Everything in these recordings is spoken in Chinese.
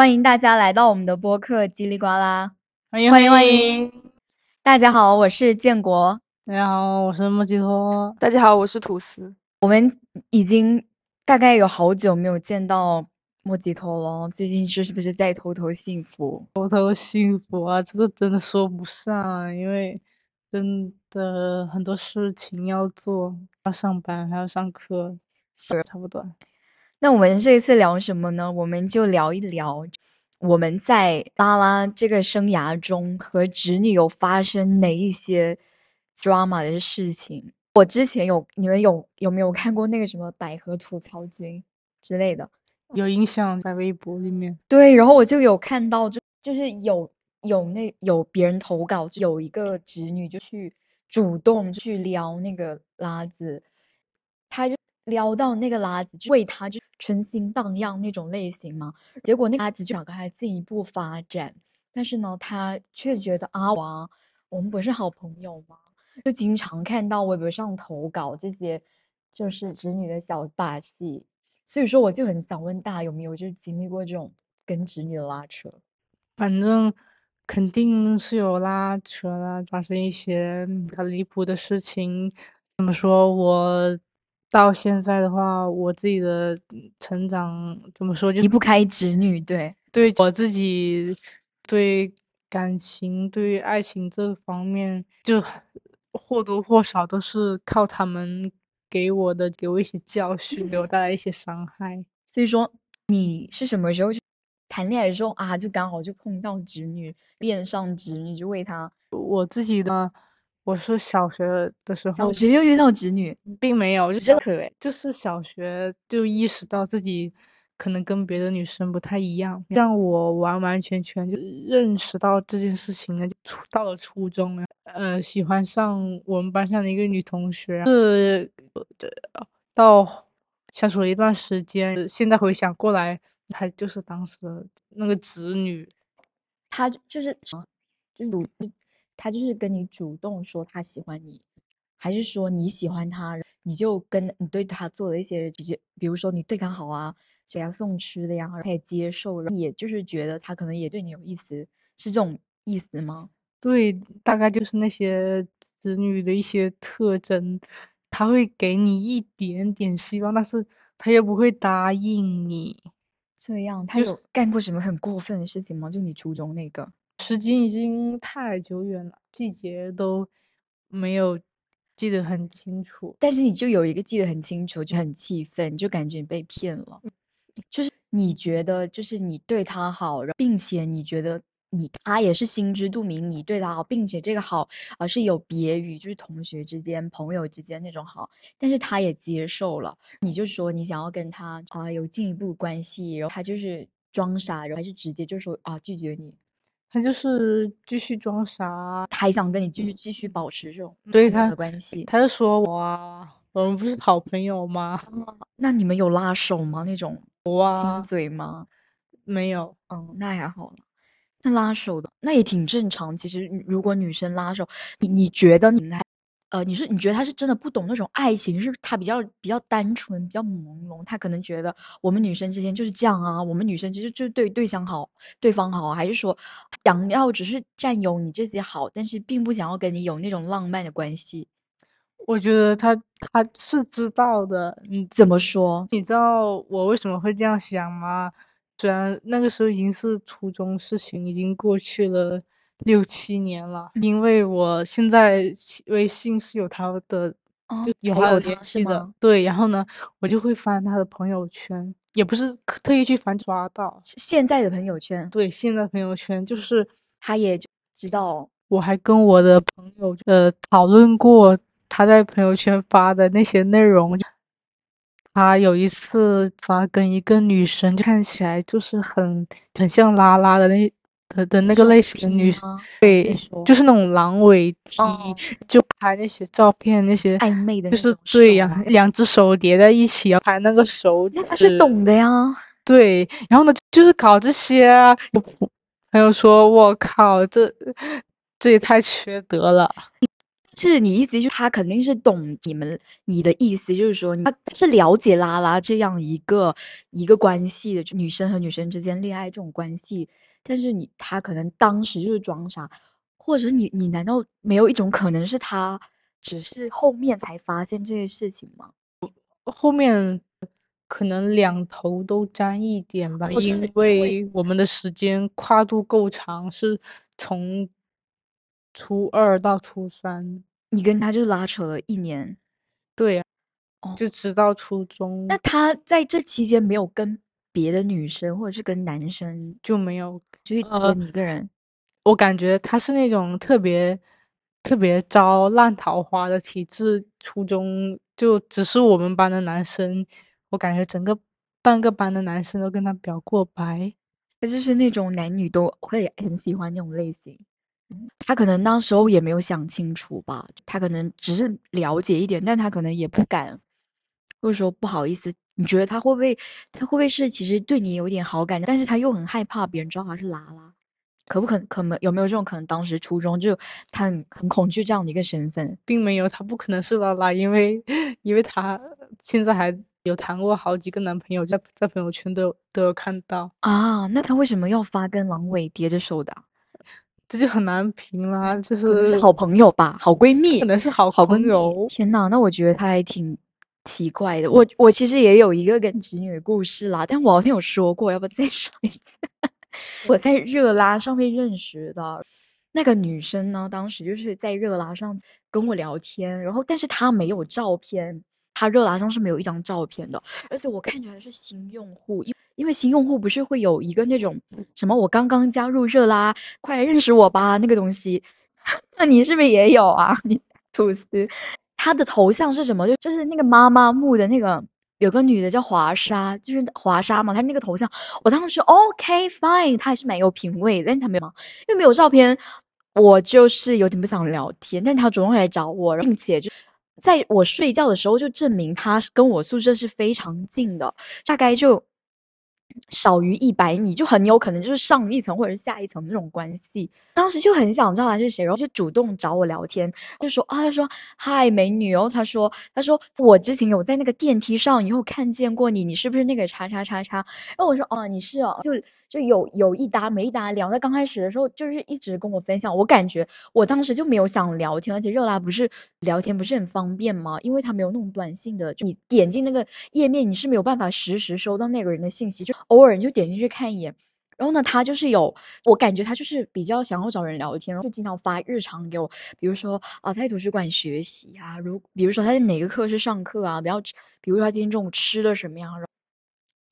欢迎大家来到我们的播客叽里呱啦，欢迎欢迎欢迎！大家好，我是建国。大家好，我是莫吉托。大家好，我是吐司。我们已经大概有好久没有见到莫吉托了，最近是是不是在偷偷幸福？偷偷幸福啊，这个真的说不上，因为真的很多事情要做，要上班还要上课，是差不多。那我们这一次聊什么呢？我们就聊一聊我们在拉拉这个生涯中和侄女有发生哪一些 drama 的事情。我之前有，你们有有没有看过那个什么百合吐槽君之类的？有印象在微博里面。对，然后我就有看到，就就是有有那有别人投稿，就有一个侄女就去主动去撩那个拉子，他就。撩到那个拉子，就为他就春心荡漾那种类型嘛。结果那个拉子就想跟他进一步发展，但是呢，他却觉得阿王，我们不是好朋友吗？就经常看到微博上投稿这些，就是侄女的小把戏。所以说，我就很想问大家有没有就经历过这种跟侄女的拉扯？反正肯定是有拉扯啦，发生一些很离谱的事情。怎么说我？到现在的话，我自己的成长怎么说就离不开侄女，对对我自己对感情、对爱情这方面，就或多或少都是靠他们给我的，给我一些教训，给我带来一些伤害。所以说，你是什么时候就谈恋爱的时候啊，就刚好就碰到侄女，恋上侄女，就为他我自己的。我是小学的时候，小学就遇到侄女，并没有，就可哎，就是小学就意识到自己可能跟别的女生不太一样，让我完完全全就认识到这件事情呢。初到了初中，呃，喜欢上我们班上的一个女同学，是到相处了一段时间，现在回想过来，她就是当时的那个侄女，她就是就是。他就是跟你主动说他喜欢你，还是说你喜欢他，你就跟你对他做了一些比较，比如说你对他好啊，给他送吃的呀，他也接受，也就是觉得他可能也对你有意思，是这种意思吗？对，大概就是那些子女的一些特征，他会给你一点点希望，但是他又不会答应你。这样，他有干过什么很过分的事情吗？就你初中那个。时间已经太久远了，季节都没有记得很清楚。但是你就有一个记得很清楚，就很气愤，就感觉你被骗了。就是你觉得，就是你对他好，并且你觉得你他也是心知肚明，你对他好，并且这个好啊是有别于就是同学之间、朋友之间那种好，但是他也接受了。你就说你想要跟他啊有进一步关系，然后他就是装傻，然后还是直接就说啊拒绝你。他就是继续装傻，他还想跟你继续继续保持这种对他的关系。他就说我啊，我们不是好朋友吗？那你们有拉手吗？那种哇嘴吗？没有。嗯，那还好了。那拉手的那也挺正常。其实如果女生拉手，你你觉得你还？呃，你是你觉得他是真的不懂那种爱情，是他比较比较单纯，比较朦胧，他可能觉得我们女生之间就是这样啊，我们女生其实就对对象好，对方好，还是说想要只是占有你这些好，但是并不想要跟你有那种浪漫的关系？我觉得他他是知道的，你怎么说？你知道我为什么会这样想吗？虽然那个时候已经是初中，事情已经过去了。六七年了，因为我现在微信是有他的，就有他的联系的。对，然后呢，我就会翻他的朋友圈，也不是特意去翻抓到现在的朋友圈。对，现在朋友圈就是他也知道。我还跟我的朋友呃讨论过他在朋友圈发的那些内容。他有一次发跟一个女生，看起来就是很很像拉拉的那。的的那个类型的女生，对，就是那种狼尾 T，就拍那些照片，那些暧昧的，就是对呀，两只手叠在一起要拍那个手那，他是懂的呀。对，然后呢，就是搞这些啊。朋友说：“我靠，这这也太缺德了。”是你意思就是他肯定是懂你们你的意思，就是说他是了解拉拉这样一个一个关系的，就女生和女生之间恋爱这种关系。但是你他可能当时就是装傻，或者你你难道没有一种可能是他只是后面才发现这些事情吗？后面可能两头都沾一点吧，因为我们的时间跨度够长，是从初二到初三，你跟他就拉扯了一年，对呀，就直到初中。那他在这期间没有跟别的女生或者是跟男生就没有，就是你一个人。我感觉他是那种特别特别招烂桃花的体质，初中。就只是我们班的男生，我感觉整个半个班的男生都跟他表过白，他就是那种男女都会很喜欢那种类型。他可能那时候也没有想清楚吧，他可能只是了解一点，但他可能也不敢，或者说不好意思。你觉得他会不会，他会不会是其实对你有点好感，但是他又很害怕别人知道他是拉拉？可不可可能有没有这种可能？当时初中就他很很恐惧这样的一个身份，并没有，他不可能是拉拉，因为因为他现在还有谈过好几个男朋友，在在朋友圈都有都有看到啊。那他为什么要发跟狼尾叠着手的？这就很难评啦，就是是好朋友吧，好闺蜜，可能是好好朋友。天呐，那我觉得他还挺奇怪的。我我其实也有一个跟侄女的故事啦，但我好像有说过，要不再说一次？我在热拉上面认识的那个女生呢，当时就是在热拉上跟我聊天，然后但是她没有照片，她热拉上是没有一张照片的，而且我看出来是新用户，因因为新用户不是会有一个那种什么我刚刚加入热拉，快来认识我吧那个东西，那你是不是也有啊？你吐司，他的头像是什么？就就是那个妈妈木的那个。有个女的叫华莎，就是华莎嘛，她那个头像，我当时说 OK fine，她还是蛮有品味，但她没有，因为没有照片，我就是有点不想聊天。但她主动来找我，并且就在我睡觉的时候，就证明她跟我宿舍是非常近的，大概就。少于一百米，就很有可能就是上一层或者是下一层那种关系。当时就很想知道他是谁，然后就主动找我聊天，就说啊，他说嗨，美女哦，他说他说我之前有在那个电梯上以后看见过你，你是不是那个叉叉叉叉？然后我说哦，你是哦，就就有有一搭没一搭聊。在刚开始的时候，就是一直跟我分享，我感觉我当时就没有想聊天，而且热拉不是聊天不是很方便吗？因为他没有那种短信的，你点进那个页面，你是没有办法实时收到那个人的信息，就。偶尔你就点进去看一眼，然后呢，他就是有，我感觉他就是比较想要找人聊天，然后就经常发日常给我，比如说啊，他在图书馆学习啊，如比如说他在哪个课是上课啊，比较，比如说他今天中午吃了什么样，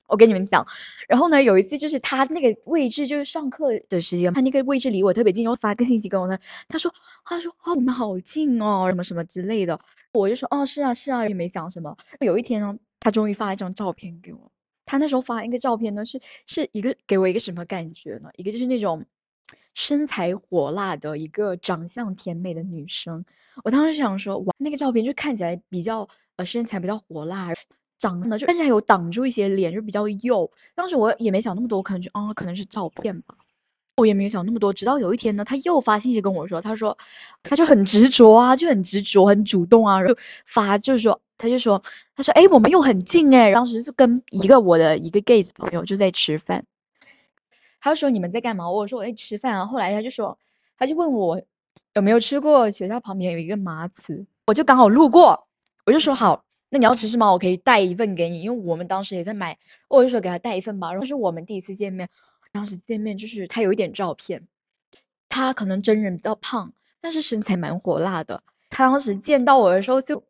我跟你们讲，然后呢，有一次就是他那个位置就是上课的时间，他那个位置离我特别近，然后发个信息跟我，他他说他说哦，我们好近哦，什么什么之类的，我就说哦，是啊是啊，也没讲什么。有一天呢，他终于发了一张照片给我。他那时候发一个照片呢，是是一个给我一个什么感觉呢？一个就是那种身材火辣的一个长相甜美的女生。我当时想说，哇，那个照片就看起来比较呃身材比较火辣，长得就但是还有挡住一些脸，就比较幼。当时我也没想那么多，可能就啊可能是照片吧。我也没有想那么多，直到有一天呢，他又发信息跟我说，他说他就很执着啊，就很执着，很主动啊，就发就是说，他就说，他说，哎，我们又很近哎，当时是跟一个我的一个 gay 朋友就在吃饭，他就说你们在干嘛？我说我在吃饭啊。后来他就说，他就问我有没有吃过学校旁边有一个麻糍，我就刚好路过，我就说好，那你要吃什么？我可以带一份给你，因为我们当时也在买，我就说给他带一份吧。然后是我们第一次见面。当时见面就是他有一点照片，他可能真人比较胖，但是身材蛮火辣的。他当时见到我的时候就，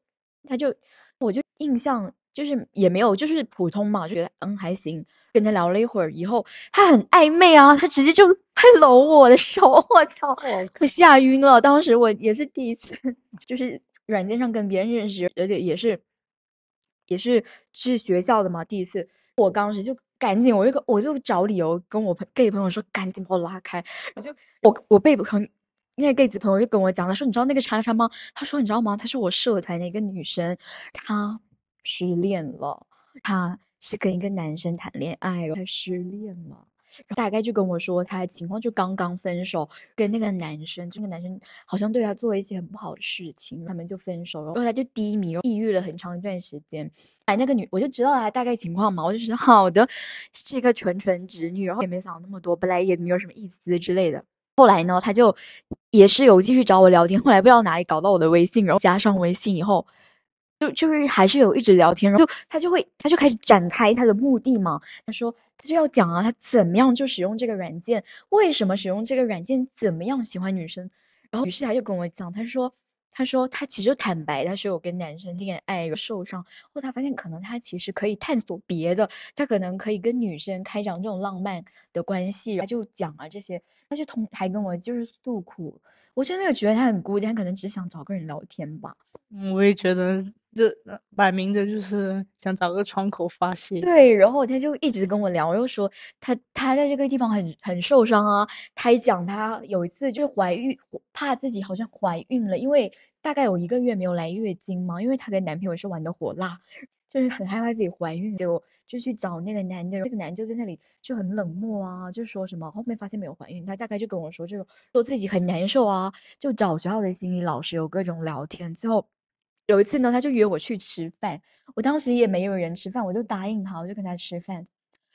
他就我就印象就是也没有就是普通嘛，就觉得嗯还行。跟他聊了一会儿以后，他很暧昧啊，他直接就拍搂我的手，我操，我吓晕了。当时我也是第一次，就是软件上跟别人认识，而且也是也是是学校的嘛，第一次。我当时就。赶紧，我就我就找理由跟我朋 gay 朋友说，赶紧把我拉开。我就我我被朋那个 gay 子朋友就跟我讲，他说你知道那个叉叉吗？他说你知道吗？她是我社团的一个女生，她失恋了，她是跟一个男生谈恋爱，她失恋了。大概就跟我说他的情况，就刚刚分手，跟那个男生，这个男生好像对他做了一些很不好的事情，他们就分手了，然后他就低迷，抑郁了很长一段时间。哎，那个女我就知道他大概情况嘛，我就说 好的，是一个纯纯直女，然后也没想那么多，本来也没有什么意思之类的。后来呢，他就也是有继续找我聊天，后来不知道哪里搞到我的微信，然后加上微信以后。就就是还是有一直聊天，然后就他就会他就开始展开他的目的嘛。他说他就要讲啊，他怎么样就使用这个软件，为什么使用这个软件，怎么样喜欢女生。然后于是他就跟我讲，他说他说他其实坦白，他说我跟男生恋爱有受伤后，他发现可能他其实可以探索别的，他可能可以跟女生开展这种浪漫的关系。他就讲了这些，他就同还跟我就是诉苦。我真的觉得他很孤单，可能只想找个人聊天吧。嗯，我也觉得。这摆明着就是想找个窗口发泄。对，然后他就一直跟我聊，又说他他在这个地方很很受伤啊。他还讲他有一次就是怀孕，怕自己好像怀孕了，因为大概有一个月没有来月经嘛。因为她跟男朋友是玩的火辣，就是很害怕自己怀孕，结果就去找那个男的，那个男就在那里就很冷漠啊，就说什么后面发现没有怀孕，他大概就跟我说这个，说自己很难受啊，就找学校的心理老师有各种聊天，最后。有一次呢，他就约我去吃饭，我当时也没有人吃饭，我就答应他，我就跟他吃饭。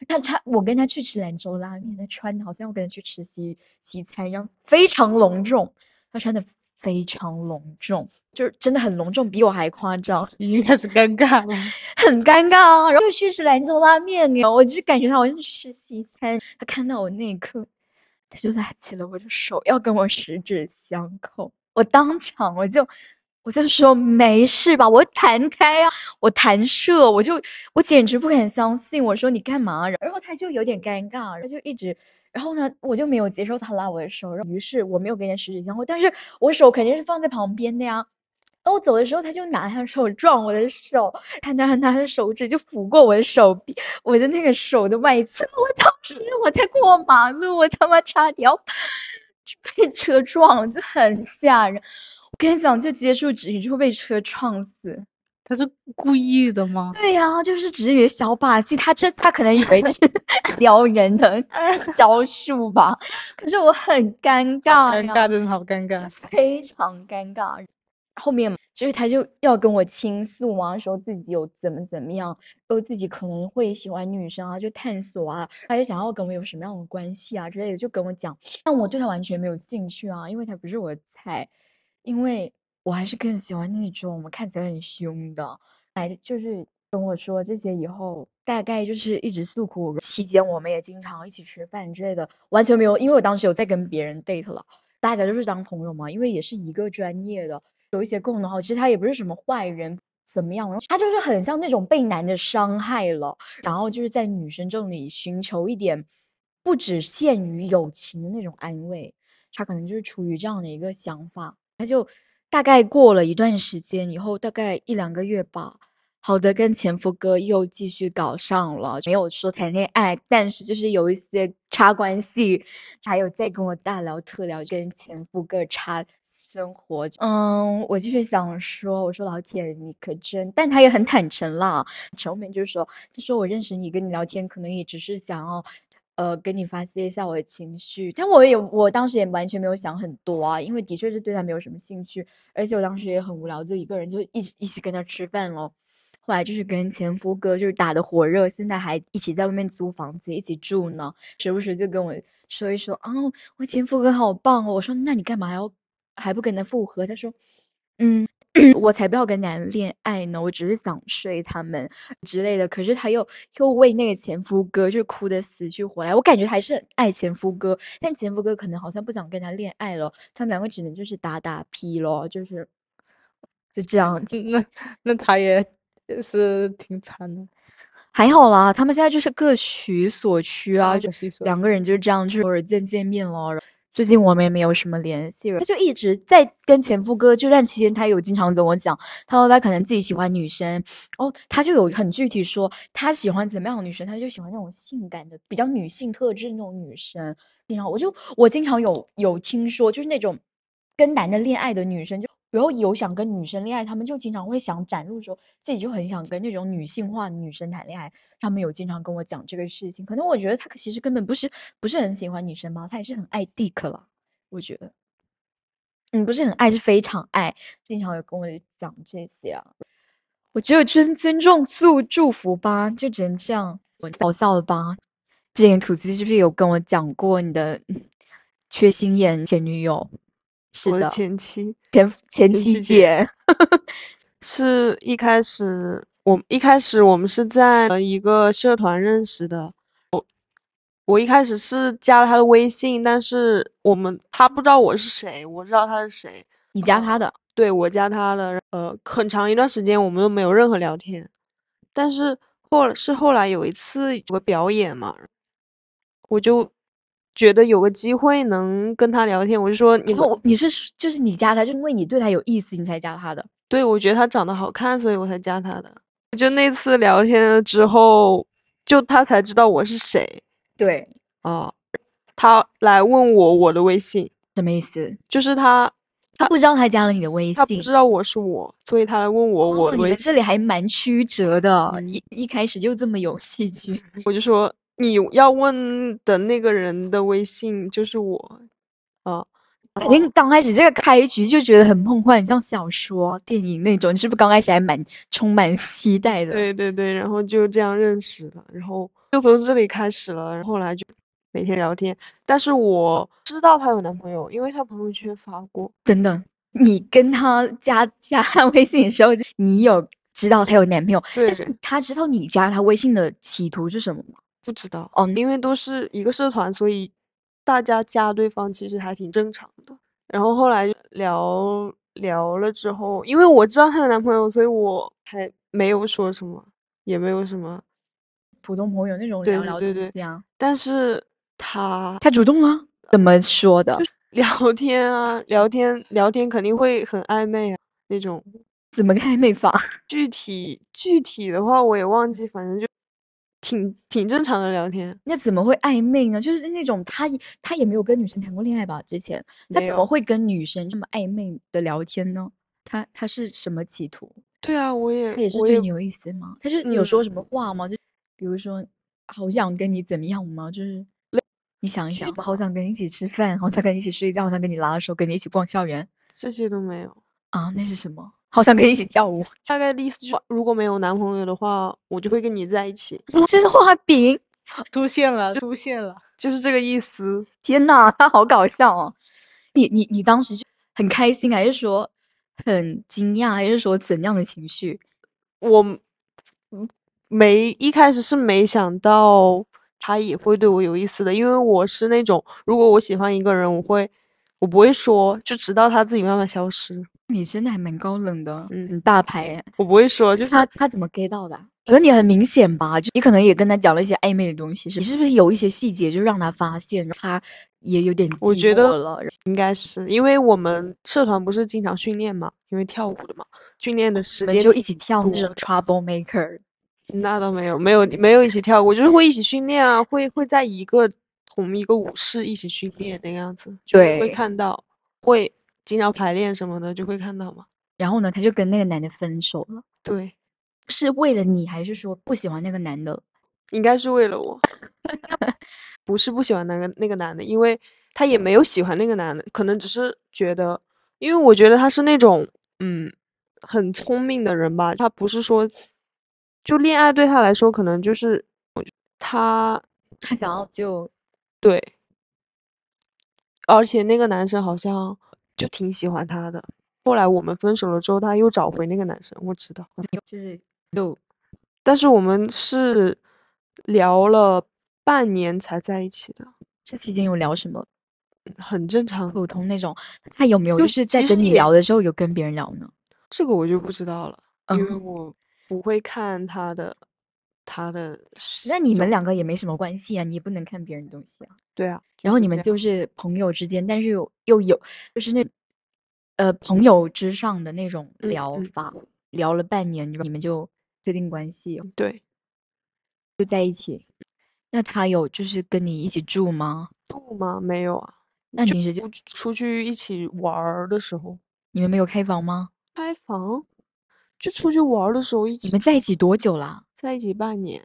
他他我跟他去吃兰州拉面，他穿的好像我跟他去吃西西餐一样，非常隆重。他穿的非常隆重，就是真的很隆重，比我还夸张。已经开始尴尬了，很尴尬啊！然后去吃兰州拉面呢，我就感觉他好像去吃西餐。他看到我那一刻，他就拉起了我的手，要跟我十指相扣。我当场我就。我就说没事吧，我弹开啊，我弹射，我就我简直不敢相信。我说你干嘛？然后他就有点尴尬，他就一直，然后呢，我就没有接受他拉我的手，于是我没有跟人十指相扣，但是我手肯定是放在旁边的呀。然后我走的时候，他就拿他的手撞我的手，他拿他的手指就抚过我的手臂，我的那个手的外侧。我当时我在过马路，我他妈差点要 被车撞，就很吓人。跟你讲，就接触直女就会被车撞死，他是故意的吗？对呀，就是直女的小把戏，他这他可能以为这是 撩人的招数吧。可是我很尴尬，尴尬真的好尴尬，非常尴尬。后面就是他就要跟我倾诉嘛，说自己有怎么怎么样，说自己可能会喜欢女生啊，就探索啊，他就想要跟我有什么样的关系啊之类的，就跟我讲。但我对他完全没有兴趣啊，因为他不是我的菜。因为我还是更喜欢那种我们看起来很凶的，来就是跟我说这些以后，大概就是一直诉苦期间，我们也经常一起吃饭之类的，完全没有，因为我当时有在跟别人 date 了，大家就是当朋友嘛，因为也是一个专业的，有一些共同好，其实他也不是什么坏人，怎么样，他就是很像那种被男的伤害了，然后就是在女生这里寻求一点不只限于友情的那种安慰，他可能就是出于这样的一个想法。他就大概过了一段时间以后，大概一两个月吧。好的，跟前夫哥又继续搞上了，没有说谈恋爱，但是就是有一些插关系，还有在跟我大聊特聊，跟前夫哥插生活。嗯，我就是想说，我说老铁，你可真，但他也很坦诚啦。后面就是说，他说我认识你，跟你聊天，可能也只是想要。呃，跟你发泄一下我的情绪，但我也我当时也完全没有想很多啊，因为的确是对他没有什么兴趣，而且我当时也很无聊，就一个人就一直一起跟他吃饭咯。后来就是跟前夫哥就是打的火热，现在还一起在外面租房子一起住呢，时不时就跟我说一说啊，我前夫哥好棒哦。我说那你干嘛要还不跟他复合？他说，嗯。我才不要跟男人恋爱呢，我只是想睡他们之类的。可是他又又为那个前夫哥就哭得死去活来，我感觉还是爱前夫哥，但前夫哥可能好像不想跟他恋爱了，他们两个只能就是打打屁咯，就是就这样。那那他也是挺惨的，还好啦，他们现在就是各取所需啊，就两个人就这样，就偶尔见见面咯。最近我们也没有什么联系了，他就一直在跟前夫哥这段期间，他有经常跟我讲，他说他可能自己喜欢女生，哦，他就有很具体说他喜欢怎么样的女生，他就喜欢那种性感的、比较女性特质那种女生。经常我就我经常有有听说，就是那种跟男的恋爱的女生，就然后有想跟女生恋爱，他们就经常会想展露说自己就很想跟那种女性化女生谈恋爱。他们有经常跟我讲这个事情，可能我觉得他其实根本不是不是很喜欢女生吧，他也是很爱 Dick 了。我觉得，嗯，不是很爱，是非常爱，经常有跟我讲这些啊。我只有尊尊重、祝祝福吧，就只能这样。我搞笑了吧？之前吐司是不是有跟我讲过你的 缺心眼前女友？是的，前妻，前前妻姐，是一开始我一开始我们是在一个社团认识的，我我一开始是加了他的微信，但是我们他不知道我是谁，我知道他是谁，你加他的，对我加他的，呃，很长一段时间我们都没有任何聊天，但是后是后来有一次有个表演嘛，我就。觉得有个机会能跟他聊天，我就说你你是就是你加他，就因为你对他有意思，你才加他的。对，我觉得他长得好看，所以我才加他的。就那次聊天之后，就他才知道我是谁。对哦，他来问我我的微信什么意思？就是他他不知道他加了你的微信，他不知道我是我，所以他来问我我。你们这里还蛮曲折的，一一开始就这么有戏剧。我就说。你要问的那个人的微信就是我，啊，肯定刚开始这个开局就觉得很梦幻，像小说、电影那种，你是不是刚开始还蛮充满期待的？对对对，然后就这样认识了，然后就从这里开始了，后来就每天聊天。但是我知道她有男朋友，因为她朋友圈发过。等等，你跟她加加微信的时候，你有知道她有男朋友？对。但是她知道你加她微信的企图是什么吗？不知道哦，因为都是一个社团，所以大家加对方其实还挺正常的。然后后来聊聊了之后，因为我知道她有男朋友，所以我还没有说什么，也没有什么普通朋友那种聊聊对对对。但是他他主动了，怎么说的？聊天啊，聊天聊天肯定会很暧昧啊，那种怎么个暧昧法？具体具体的话我也忘记，反正就。挺挺正常的聊天，那怎么会暧昧呢？就是那种他他也没有跟女生谈过恋爱吧？之前他怎么会跟女生这么暧昧的聊天呢？他他是什么企图？对啊，我也他也是对你有意思吗？他是有说什么话吗？就比如说，好想跟你怎么样吗？就是你想一想，我好想跟你一起吃饭，好想跟你一起睡觉，好想跟你拉手，跟你一起逛校园，这些都没有啊？那是什么？好想跟你一起跳舞，大概的意思就是，如果没有男朋友的话，我就会跟你在一起。这是画饼，出现了，出现了，就是这个意思。天呐，他好搞笑哦！你你你当时就很开心，还是说很惊讶，还是说怎样的情绪？我没一开始是没想到他也会对我有意思的，因为我是那种，如果我喜欢一个人，我会我不会说，就直到他自己慢慢消失。你真的还蛮高冷的，嗯，大牌。我不会说，就是他他怎么 get 到的？可能你很明显吧，就你可能也跟他讲了一些暧昧的东西，是你是不是有一些细节就让他发现，他也有点我觉得了，应该是因为我们社团不是经常训练嘛，因为跳舞的嘛，训练的时间就一起跳那种 trouble maker。那倒没有，没有没有一起跳过，就是会一起训练啊，会会在一个同一个舞室一起训练那个样子，对，会看到会。经常排练什么的就会看到嘛。然后呢，他就跟那个男的分手了。对，是为了你，还是说不喜欢那个男的？应该是为了我，不是不喜欢那个那个男的，因为他也没有喜欢那个男的，可能只是觉得，因为我觉得他是那种嗯很聪明的人吧。他不是说就恋爱对他来说，可能就是他 他想要就对。而且那个男生好像就挺喜欢他的。后来我们分手了之后，他又找回那个男生，我知道，就是又，但是我们是聊了半年才在一起的。这期间有聊什么？很正常，普通那种。他有没有就是在跟你聊的时候有跟别人聊呢？这个我就不知道了，因为我不会看他的。他的那你们两个也没什么关系啊，你也不能看别人东西啊。对啊，然后你们就是朋友之间，但是又又有就是那呃朋友之上的那种聊法，聊了半年，你们就确定关系，对，就在一起。那他有就是跟你一起住吗？住吗？没有啊。那平时就出去一起玩的时候，你们没有开房吗？开房，就出去玩的时候一起你们在一起多久啦？在一起半年。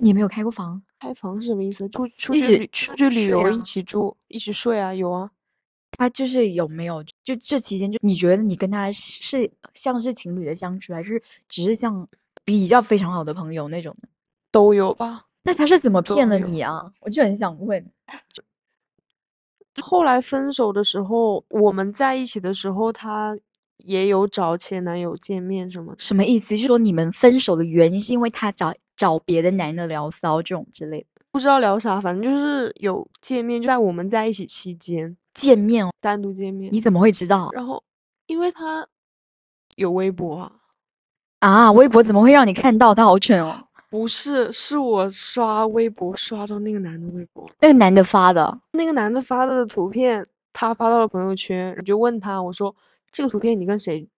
你没有开过房？开房是什么意思？出出去旅出去旅游一啊起住一起睡啊？有啊，他就是有没有就这期间，就你觉得你跟他是是像是情侣的相处，还是只是像比较非常好的朋友那种？都有吧。那他是怎么骗了你啊？我就很想问。后来分手的时候，我们在一起的时候，他也有找前男友见面什么的。什么意思？就是说你们分手的原因是因为他找找别的男的聊骚这种之类的不知道聊啥，反正就是有见面，就在我们在一起期间见面哦？单独见面。你怎么会知道然后，因为他有微博啊，啊？微博怎么会让你看到？他好蠢哦！不是，是我刷微博刷到那个男的微博，那个男的发的，那个男的发的图片，他发到了朋友圈，我就问他，我说这个图片你跟谁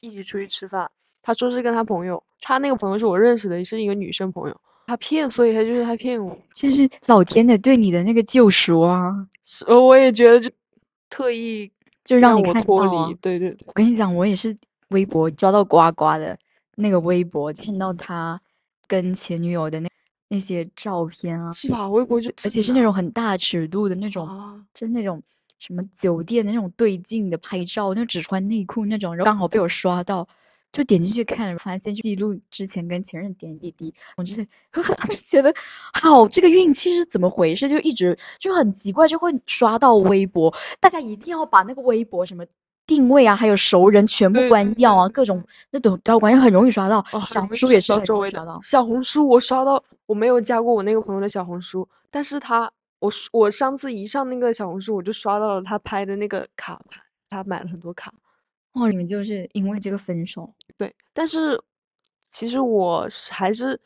一起出去吃饭？他说是跟他朋友，他那个朋友是我认识的，是一个女生朋友，他骗，所以他就是他骗我，这是老天的对你的那个救赎啊！我也觉得就特意就让你我脱看到啊离，对对对，我跟你讲，我也是微博抓到呱呱的那个微博，看到他跟前女友的那那些照片啊，是吧？微博就而且是那种很大尺度的那种，啊，就是那种什么酒店的那种对镜的拍照，就只穿内裤那种，然后刚好被我刷到，就点进去看了，发现记录之前跟前任点滴滴，我真的我当时觉得，好，这个运气是怎么回事？就一直就很奇怪，就会刷到微博，大家一定要把那个微博什么。定位啊，还有熟人全部关掉啊，各种那种都要关掉，很容易刷到。哦小红书也是很容易刷到。小红书我刷到，我没有加过我那个朋友的小红书，但是他，我我上次一上那个小红书，我就刷到了他拍的那个卡牌，他买了很多卡。哦，你们就是因为这个分手，对，但是其实我还是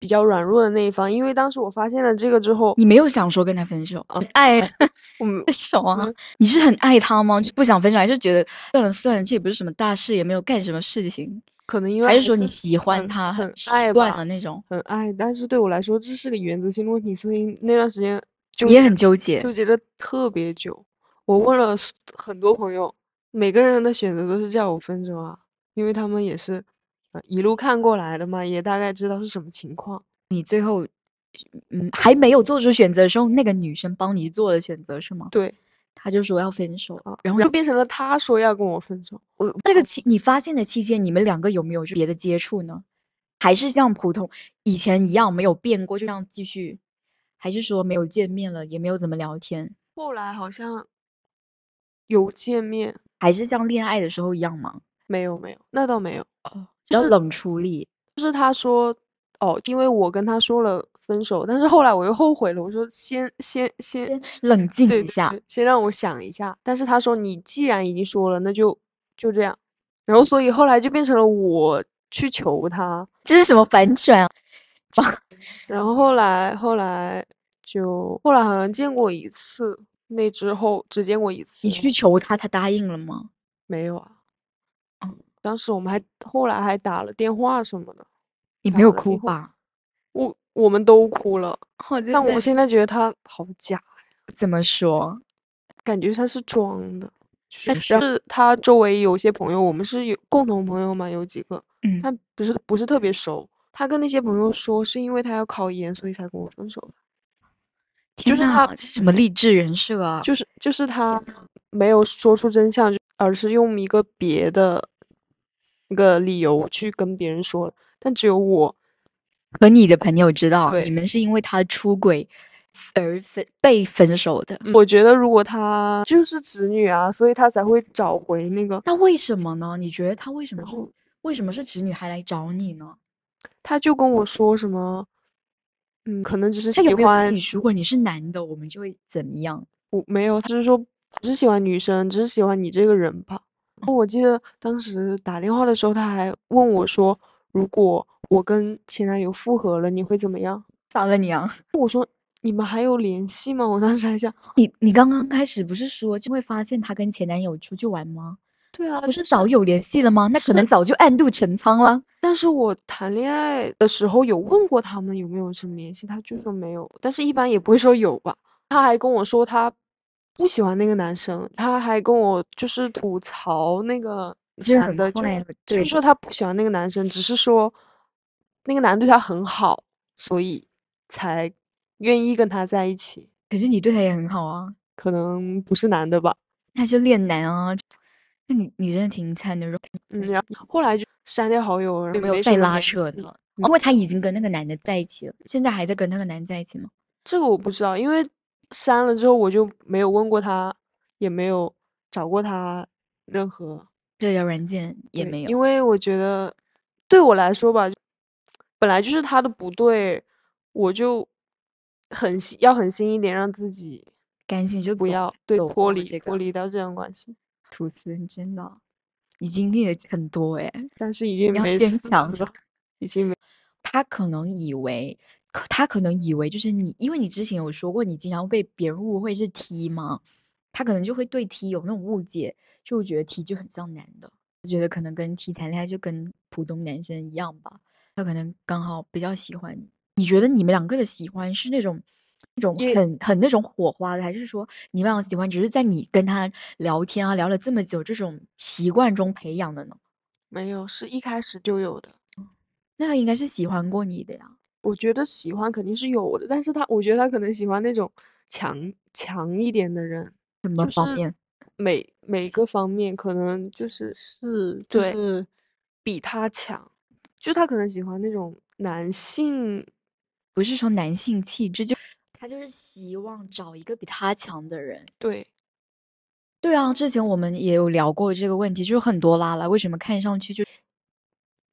比较软弱的那一方，因为当时我发现了这个之后，你没有想说跟他分手，啊爱 我们分手啊嗯？你是很爱他吗？就不想分手，还是觉得算了算了，这也不是什么大事，也没有干什么事情，可能因为还是说你喜欢他，很习惯了那种？很爱，但是对我来说这是个原则性的问题，所以那段时间就也很纠结纠结了特别久。我问了很多朋友，每个人的选择都是叫我分手啊，因为他们也是呃一路看过来的嘛，也大概知道是什么情况。你最后嗯还没有做出选择的时候，那个女生帮你做了选择是吗？对她就说要分手，啊，然后就变成了他说要跟我分手。我那个期你发现的期间，你们两个有没有别的接触呢？还是像普通以前一样没有变过，就这样继续？还是说没有见面了，也没有怎么聊天？后来好像有见面，还是像恋爱的时候一样吗？没有没有，那倒没有。哦，比较冷处理。就是他说哦，因为我跟他说了分手，但是后来我又后悔了，我说先先先先冷静一下，对先让我想一下。但是他说你既然已经说了，那就就这样。然后所以后来就变成了我去求他，这是什么反转啊？然后后来后来就后来好像见过一次，那之后只见过一次。你去求他，他答应了吗？没有啊？嗯，当时我们还后来还打了电话什么的，打你没有哭吧？我我们都哭了。我但我现在觉得他好假，怎么说？感觉他是装的。但是是他周围有些朋友，我们是有共同朋友嘛，有几个，嗯，但不是不是特别熟。他跟那些朋友说，是因为他要考研，所以才跟我分手的。就是他什么励志人设啊？就是就是他没有说出真相，而是用一个别的一个理由去跟别人说了。但只有我，和你的朋友知道，你们是因为他出轨而分被分手的。我觉得如果他就是直女啊，所以他才会找回那个。那为什么呢？你觉得他为什么是为什么是侄女还来找你呢？他就跟我说什么，嗯，可能只是喜欢你如果你是男的，我们就会怎么样？我没有，他只是说只是喜欢女生，只是喜欢你这个人吧。我记得当时打电话的时候，他还问我说，如果我跟前男友复合了，你会怎么样？杀了你啊！我说你们还有联系吗？我当时还想，你你刚刚开始不是说就会发现她跟前男友出去玩吗？对啊，不是早有联系了吗？那可能早就暗度陈仓了。但是我谈恋爱的时候有问过他们有没有什么联系，他就说没有，但是一般也不会说有吧。他还跟我说他不喜欢那个男生，他还跟我就是吐槽那个就是很男的，就说他不喜欢那个男生，只是说那个男的对他很好，所以才愿意跟他在一起。可是你对他也很好啊，可能不是男的吧，他就恋男啊。那你你真的挺惨的，嗯，然后后来就删掉好友，没有再拉扯的？因为他已经跟那个男的在一起了，现在还在跟那个男在一起吗？这个我不知道，因为删了之后我就没有问过他，也没有找过他任何社交软件也没有，因为我觉得对我来说吧，本来就是他的不对，我就狠心要狠心一点，让自己赶紧就不要对脱离这个脱离到这段关系，吐司，你真的，你经历了很多哎、但是已经你要坚强了，已经没 他可能以为，可他可能以为就是你，因为你之前有说过你经常被别人误会是 T 嘛，他可能就会对 T 有那种误解，就觉得 T 就很像男的，就觉得可能跟 T 谈恋爱就跟普通男生一样吧，他可能刚好比较喜欢你。你觉得你们两个的喜欢是那种那种很很那种火花的，还是说你非常喜欢只是在你跟他聊天啊聊了这么久这种习惯中培养的呢？没有，是一开始就有的。那他应该是喜欢过你的呀。我觉得喜欢肯定是有的，但是他我觉得他可能喜欢那种强强一点的人，什么就是方面？每每个方面可能就是是就对是比他强，就他可能喜欢那种男性，不是说男性气质，就他就是希望找一个比他强的人。对对啊，之前我们也有聊过这个问题，就是很多拉拉为什么看上去就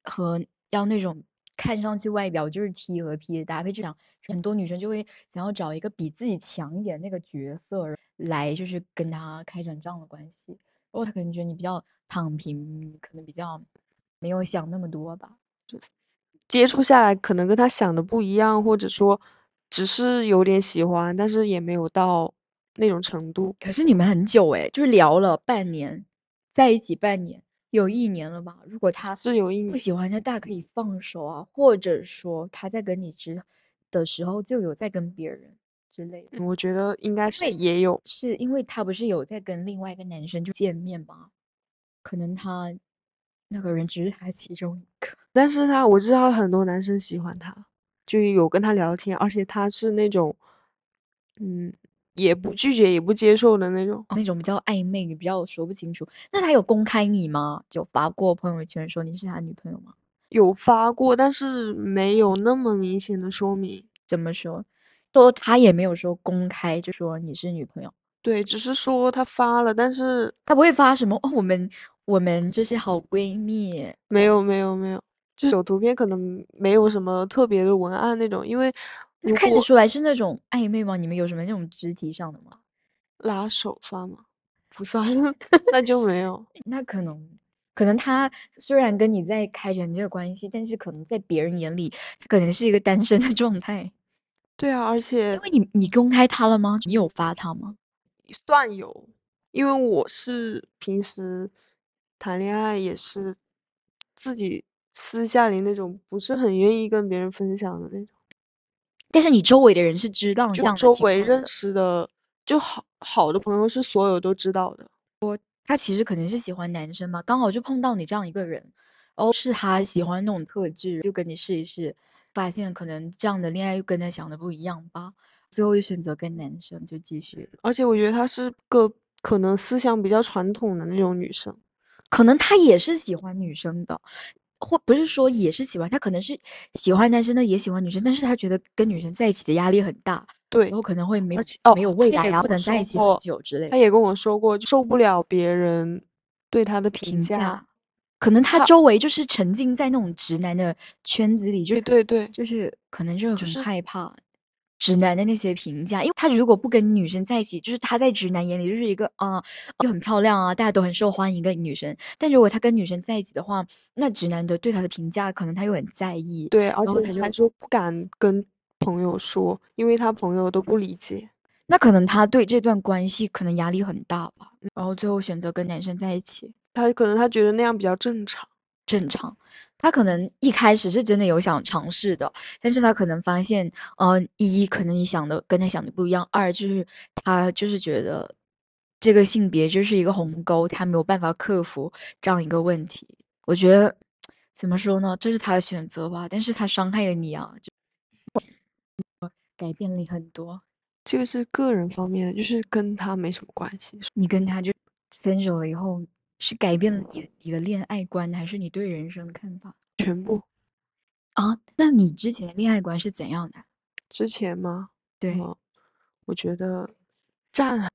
和要那种看上去外表就是 T 和 P 的搭配，就想很多女生就会想要找一个比自己强一点那个角色来，就是跟他开展这样的关系。然后他可能觉得你比较躺平，可能比较没有想那么多吧。就接触下来可能跟他想的不一样，或者说只是有点喜欢，但是也没有到那种程度。可是你们很久诶，就是聊了半年，在一起半年，有一年了吧？如果他是有一年不喜欢，他大可以放手啊，或者说他在跟你之的时候就有在跟别人之类的。我觉得应该是为也有，是因为他不是有在跟另外一个男生就见面吗？可能他那个人只是他其中一个。但是他我知道很多男生喜欢他，就有跟他聊天，而且他是那种，嗯，也不拒绝也不接受的那种。那种比较暧昧，比较说不清楚。那他有公开你吗？就发过朋友圈说你是他女朋友吗？有发过，但是没有那么明显的说明。怎么说？说他也没有说公开，就说你是女朋友。对，只是说他发了，但是他不会发什么哦，我们我们就是好闺蜜。没有没有没有，就是有图片可能没有什么特别的文案那种，因为如看得出来是那种暧昧吗？你们有什么那种肢体上的吗？拉手算吗？不算，那就没有。那可能，可能他虽然跟你在开展这个关系，但是可能在别人眼里，他可能是一个单身的状态。对啊，而且因为你你公开他了吗？你有发他吗？算有，因为我是平时谈恋爱也是自己私下里那种不是很愿意跟别人分享的那种，但是你周围的人是知道这样的周围认识的就好好的朋友是所有都知道的。我他其实可能是喜欢男生嘛，刚好就碰到你这样一个人，然后是他喜欢那种特质，就跟你试一试，发现可能这样的恋爱又跟他想的不一样吧，最后又选择跟男生就继续。而且我觉得她是个可能思想比较传统的那种女生，可能他也是喜欢女生的，或不是说也是喜欢，他可能是喜欢男生的，也喜欢女生，但是他觉得跟女生在一起的压力很大，对然后可能会没有没有未来啊，不能在一起很过久之类的他也跟我说过，就受不了别人对他的评评价。可能他他周围就是沉浸在那种直男的圈子里，就对对对，就是可能就很就是害怕直男的那些评价，因为他如果不跟女生在一起，就是他在直男眼里就是一个啊，又很漂亮啊，大家都很受欢迎的女生。但如果他跟女生在一起的话，那直男的对他的评价可能他又很在意。对，而且他就说不敢跟朋友说，因为他朋友都不理解。那可能他对这段关系可能压力很大吧，然后最后选择跟男生在一起。他可能他觉得那样比较正常。正常，他可能一开始是真的有想尝试的，但是他可能发现，呃，一可能你想的跟他想的不一样，二就是他就是觉得这个性别就是一个鸿沟，他没有办法克服这样一个问题。我觉得怎么说呢，这是他的选择吧，但是他伤害了你啊，就改变了你很多。这个是个人方面，就是跟他没什么关系。你跟他就分手了以后，是改变了你你的恋爱观，还是你对人生的看法？全部啊？那你之前的恋爱观是怎样的？之前吗？对，我觉得占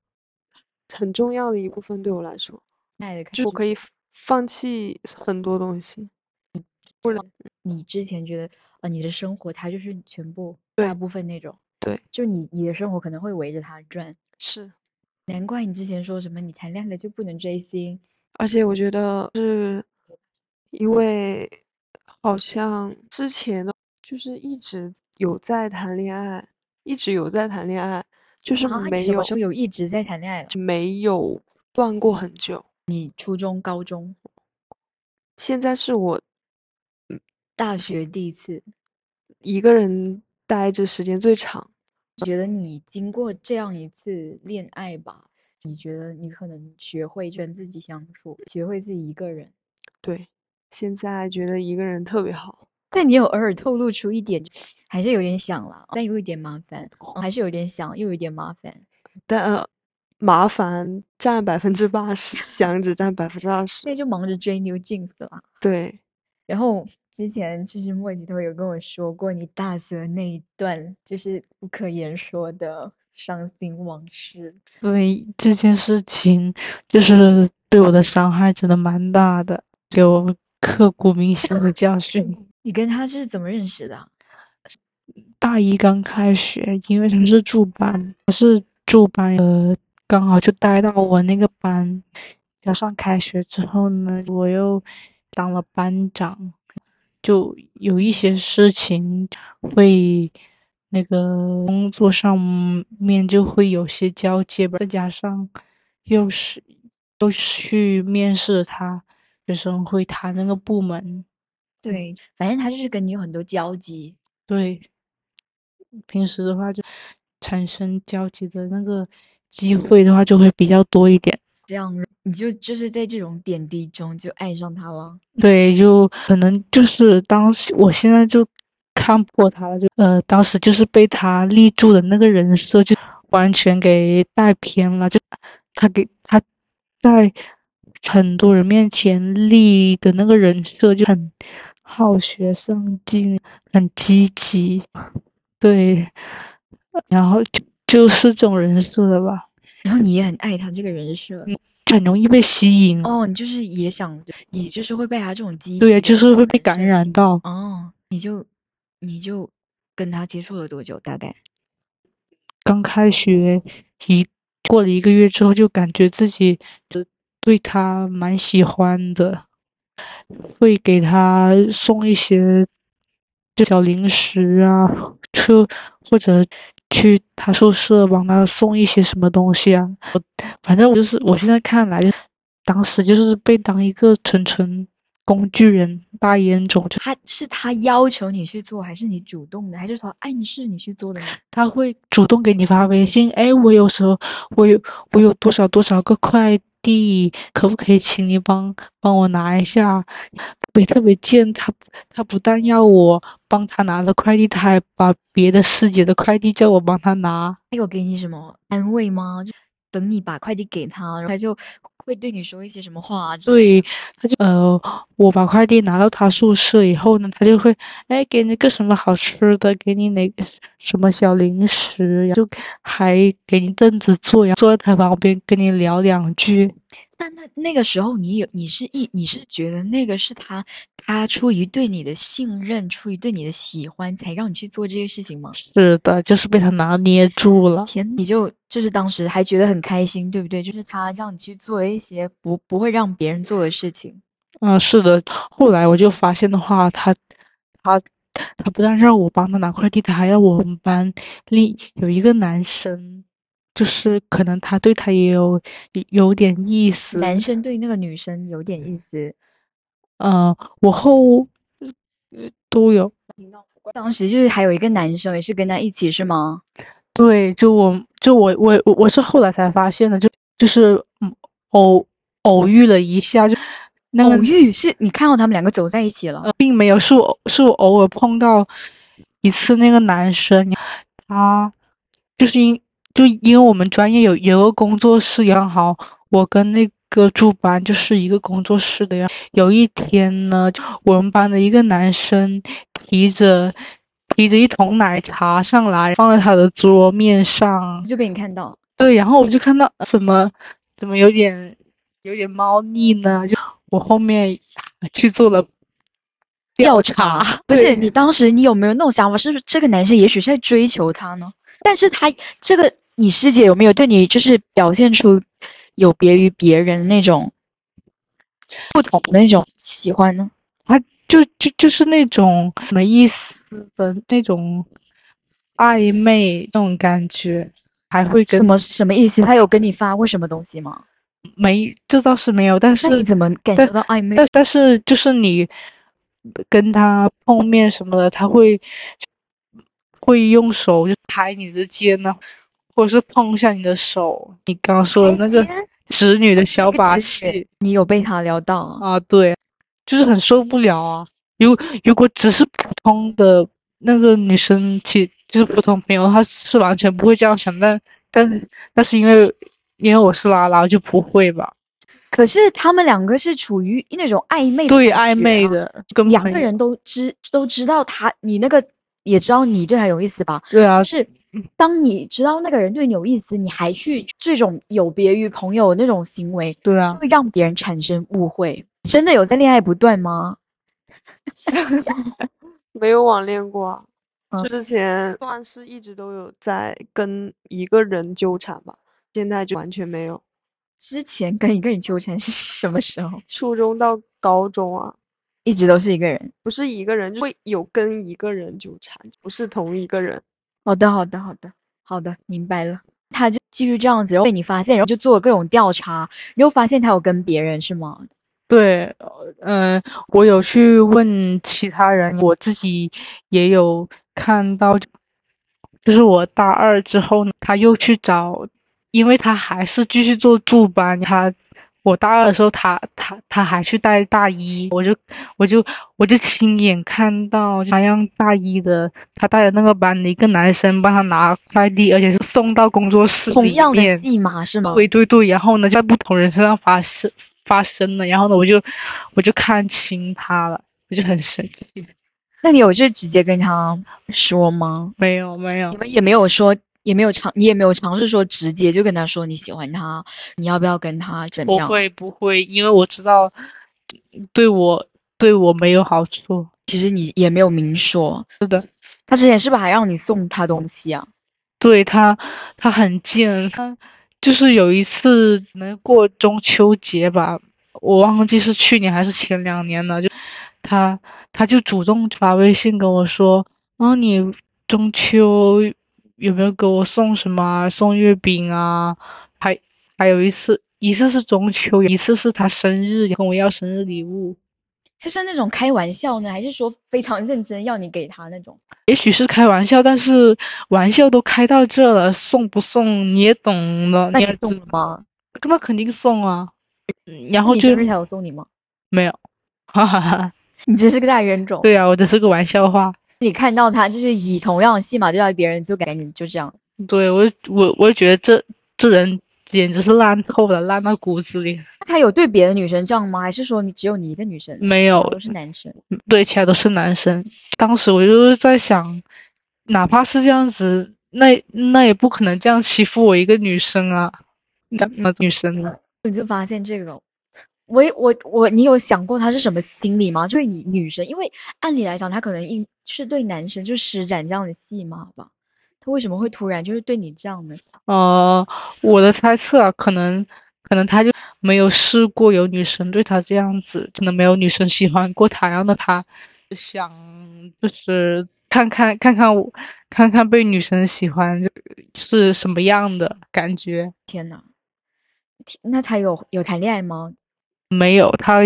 很重要的一部分，对我来说，就我可以放弃很多东西。不然你之前觉得，呃，你的生活它就是全部大部分那种。对，就你你的生活可能会围着他转。是，难怪你之前说什么你谈恋爱了就不能追星。而且我觉得是，因为好像之前的就是一直有在谈恋爱，一直有在谈恋爱，就是没有什么时候有一直在谈恋爱了，没有断过很久。你初中、高中，现在是我，大学第一次一个人。待着时间最长，觉得你经过这样一次恋爱吧，你觉得你可能学会跟自己相处，学会自己一个人。对，现在觉得一个人特别好。但你有偶尔透露出一点，还是有点想了，但有一点麻烦，还是有点想，又有点麻烦。但麻烦占百分之八十，想只占百分之二十。那就忙着追 New Jeans 了。对，然后。之前就是莫吉头有跟我说过，你大学那一段就是不可言说的伤心往事。对这件事情，就是对我的伤害真的蛮大的，给我刻骨铭心的教训。你跟他是怎么认识的？大一刚开学，因为他是住班，是住班，呃，刚好就待到我那个班。加上开学之后呢，我又当了班长。就有一些事情会那个工作上面就会有些交接吧，再加上又是又去面试他，学生会他那个部门，对，反正他就是跟你有很多交集。对，平时的话就产生交集的那个机会的话就会比较多一点。这样你就就是在这种点滴中就爱上他了。对，就可能就是当时，我现在就看破他了，就呃，当时就是被他立住的那个人设就完全给带偏了，就他给他在很多人面前立的那个人设就很好学上进，很积极，对，然后就就是这种人设的吧。然后你也很爱他这个人设，很容易被吸引哦。你就是也想，你就是会被他这种激，对呀，就是会被感染到哦。你就你就跟他接触了多久？大概刚开学一过了一个月之后，就感觉自己就对他蛮喜欢的，会给他送一些小零食啊，就或者。去他宿舍帮他送一些什么东西啊？我反正我就是，我现在看来，当时就是被当一个纯纯工具人大眼种。他是他要求你去做，还是你主动的，还是说暗示你去做的呢？他会主动给你发微信，哎，我有时候我有我有多少多少个快递，可不可以请你帮帮我拿一下？特别特别贱，他他不但要我帮他拿了快递，他还把别的师姐的快递叫我帮他拿。他有给你什么安慰吗？就等你把快递给他，然后他就会对你说一些什么话？对，他就呃，我把快递拿到他宿舍以后呢，他就会哎给你个什么好吃的，给你哪个什么小零食，就还给你凳子坐，然后坐在他旁边跟你聊两句。那那那个时候，你有你是一你是觉得那个是他他出于对你的信任，出于对你的喜欢，才让你去做这个事情吗？是的，就是被他拿捏住了。天，你就就是当时还觉得很开心，对不对？就是他让你去做一些不不会让别人做的事情。嗯，是的。后来我就发现的话，他他他不但让我帮他拿快递，他还要我们班另有一个男生。就是可能他对他也有有点意思，男生对那个女生有点意思，呃，我后都有。当时就是还有一个男生也是跟他一起是吗？对，就我就我我我我是后来才发现的，就就是嗯偶偶遇了一下，就那个偶遇是你看到他们两个走在一起了，呃，并没有，是我是我偶尔碰到一次那个男生，他就是因就因为我们专业有有个工作室，刚好我跟那个助班就是一个工作室的呀。有一天呢，我们班的一个男生提着提着一桶奶茶上来，放在他的桌面上，就被你看到。对，然后我就看到怎么怎么有点有点猫腻呢？就我后面去做了调查，不是你当时你有没有那种想法？是不是这个男生也许是在追求她呢？但是他这个你师姐有没有对你就是表现出有别于别人那种不同的那种喜欢呢？他就就就是那种没意思的那种暧昧那种感觉。还会跟什么什么意思？他有跟你发过什么东西吗？没，这倒是没有。但是你怎么感觉到暧昧？但但是就是你跟他碰面什么的，他会会用手就拍你的肩呢，或者是碰一下你的手。你刚刚说的那个直女的小把戏，你有被他撩到啊？对，就是很受不了啊。如如果只是普通的那个女生，其就是普通朋友，她是完全不会这样想，但但但是因为因为我是拉拉，就不会吧。可是他们两个是处于那种暧昧，对暧昧的，两个人都知都知道他，你那个也知道你对他有意思吧？对啊，是当你知道那个人对你有意思，你还去这种有别于朋友那种行为，对啊，会让别人产生误会。真的有在恋爱不断吗？没有网恋过。之前算是一直都有在跟一个人纠缠吧，现在就完全没有。之前跟一个人纠缠是什么时候？初中到高中啊，一直都是一个人，不是一个人，会有跟一个人纠缠，不是同一个人。好的，好的，好的，好的，明白了。他就继续这样子，然后被你发现，然后就做了各种调查，然后发现他有跟别人是吗？对，嗯，我有去问其他人，我自己也有。看到，就是我大二之后呢，他又去找，因为他还是继续做助班。他我大二的时候，他他他还去带大一，我就我就我就亲眼看到他让大一的他带的那个班的一个男生帮他拿快递，而且是送到工作室同样的戏码是吗？对对对，然后呢，在不同人身上发生发生了，然后呢，我就我就看清他了，我就很生气。那你有就直接跟他说吗？没有，没有，你们也没有说，也没有尝，你也没有尝试说直接就跟他说你喜欢他，你要不要跟他怎么样？不会，不会，因为我知道对我对我没有好处。其实你也没有明说。是的，他之前是不是还让你送他东西啊？对他，他很贱，他就是有一次能过中秋节吧，我忘记是去年还是前两年了，就。他他就主动发微信跟我说：“啊，你中秋有没有给我送什么？送月饼啊？还还有一次，一次是中秋，一次是他生日，跟我要生日礼物。他是那种开玩笑呢，还是说非常认真要你给他那种？也许是开玩笑，但是玩笑都开到这了，送不送你也懂了。那你送了吗？那肯定送啊。然后你生日才有送你吗？没有，哈哈哈。”你只是个大冤种。对啊，我只是个玩笑话。你看到他就是以同样的戏码对待别人，就感觉你就这样。对我，我我觉得这这人简直是烂透了，烂到骨子里。他有对别的女生这样吗？还是说你只有你一个女生？没有，都是男生。对，其他都是男生。当时我就是在想，哪怕是这样子，那那也不可能这样欺负我一个女生啊。那那女生呢？你就发现这个。我我我，你有想过他是什么心理吗？对你女生，因为按理来讲，他可能应是对男生就施展这样的戏码吧？他为什么会突然就是对你这样呢？呃，我的猜测啊，可能可能他就没有试过有女生对他这样子，可能没有女生喜欢过他，然后他想就是看看看看我看看被女生喜欢是什么样的感觉。天呐，那他有有谈恋爱吗？没有他，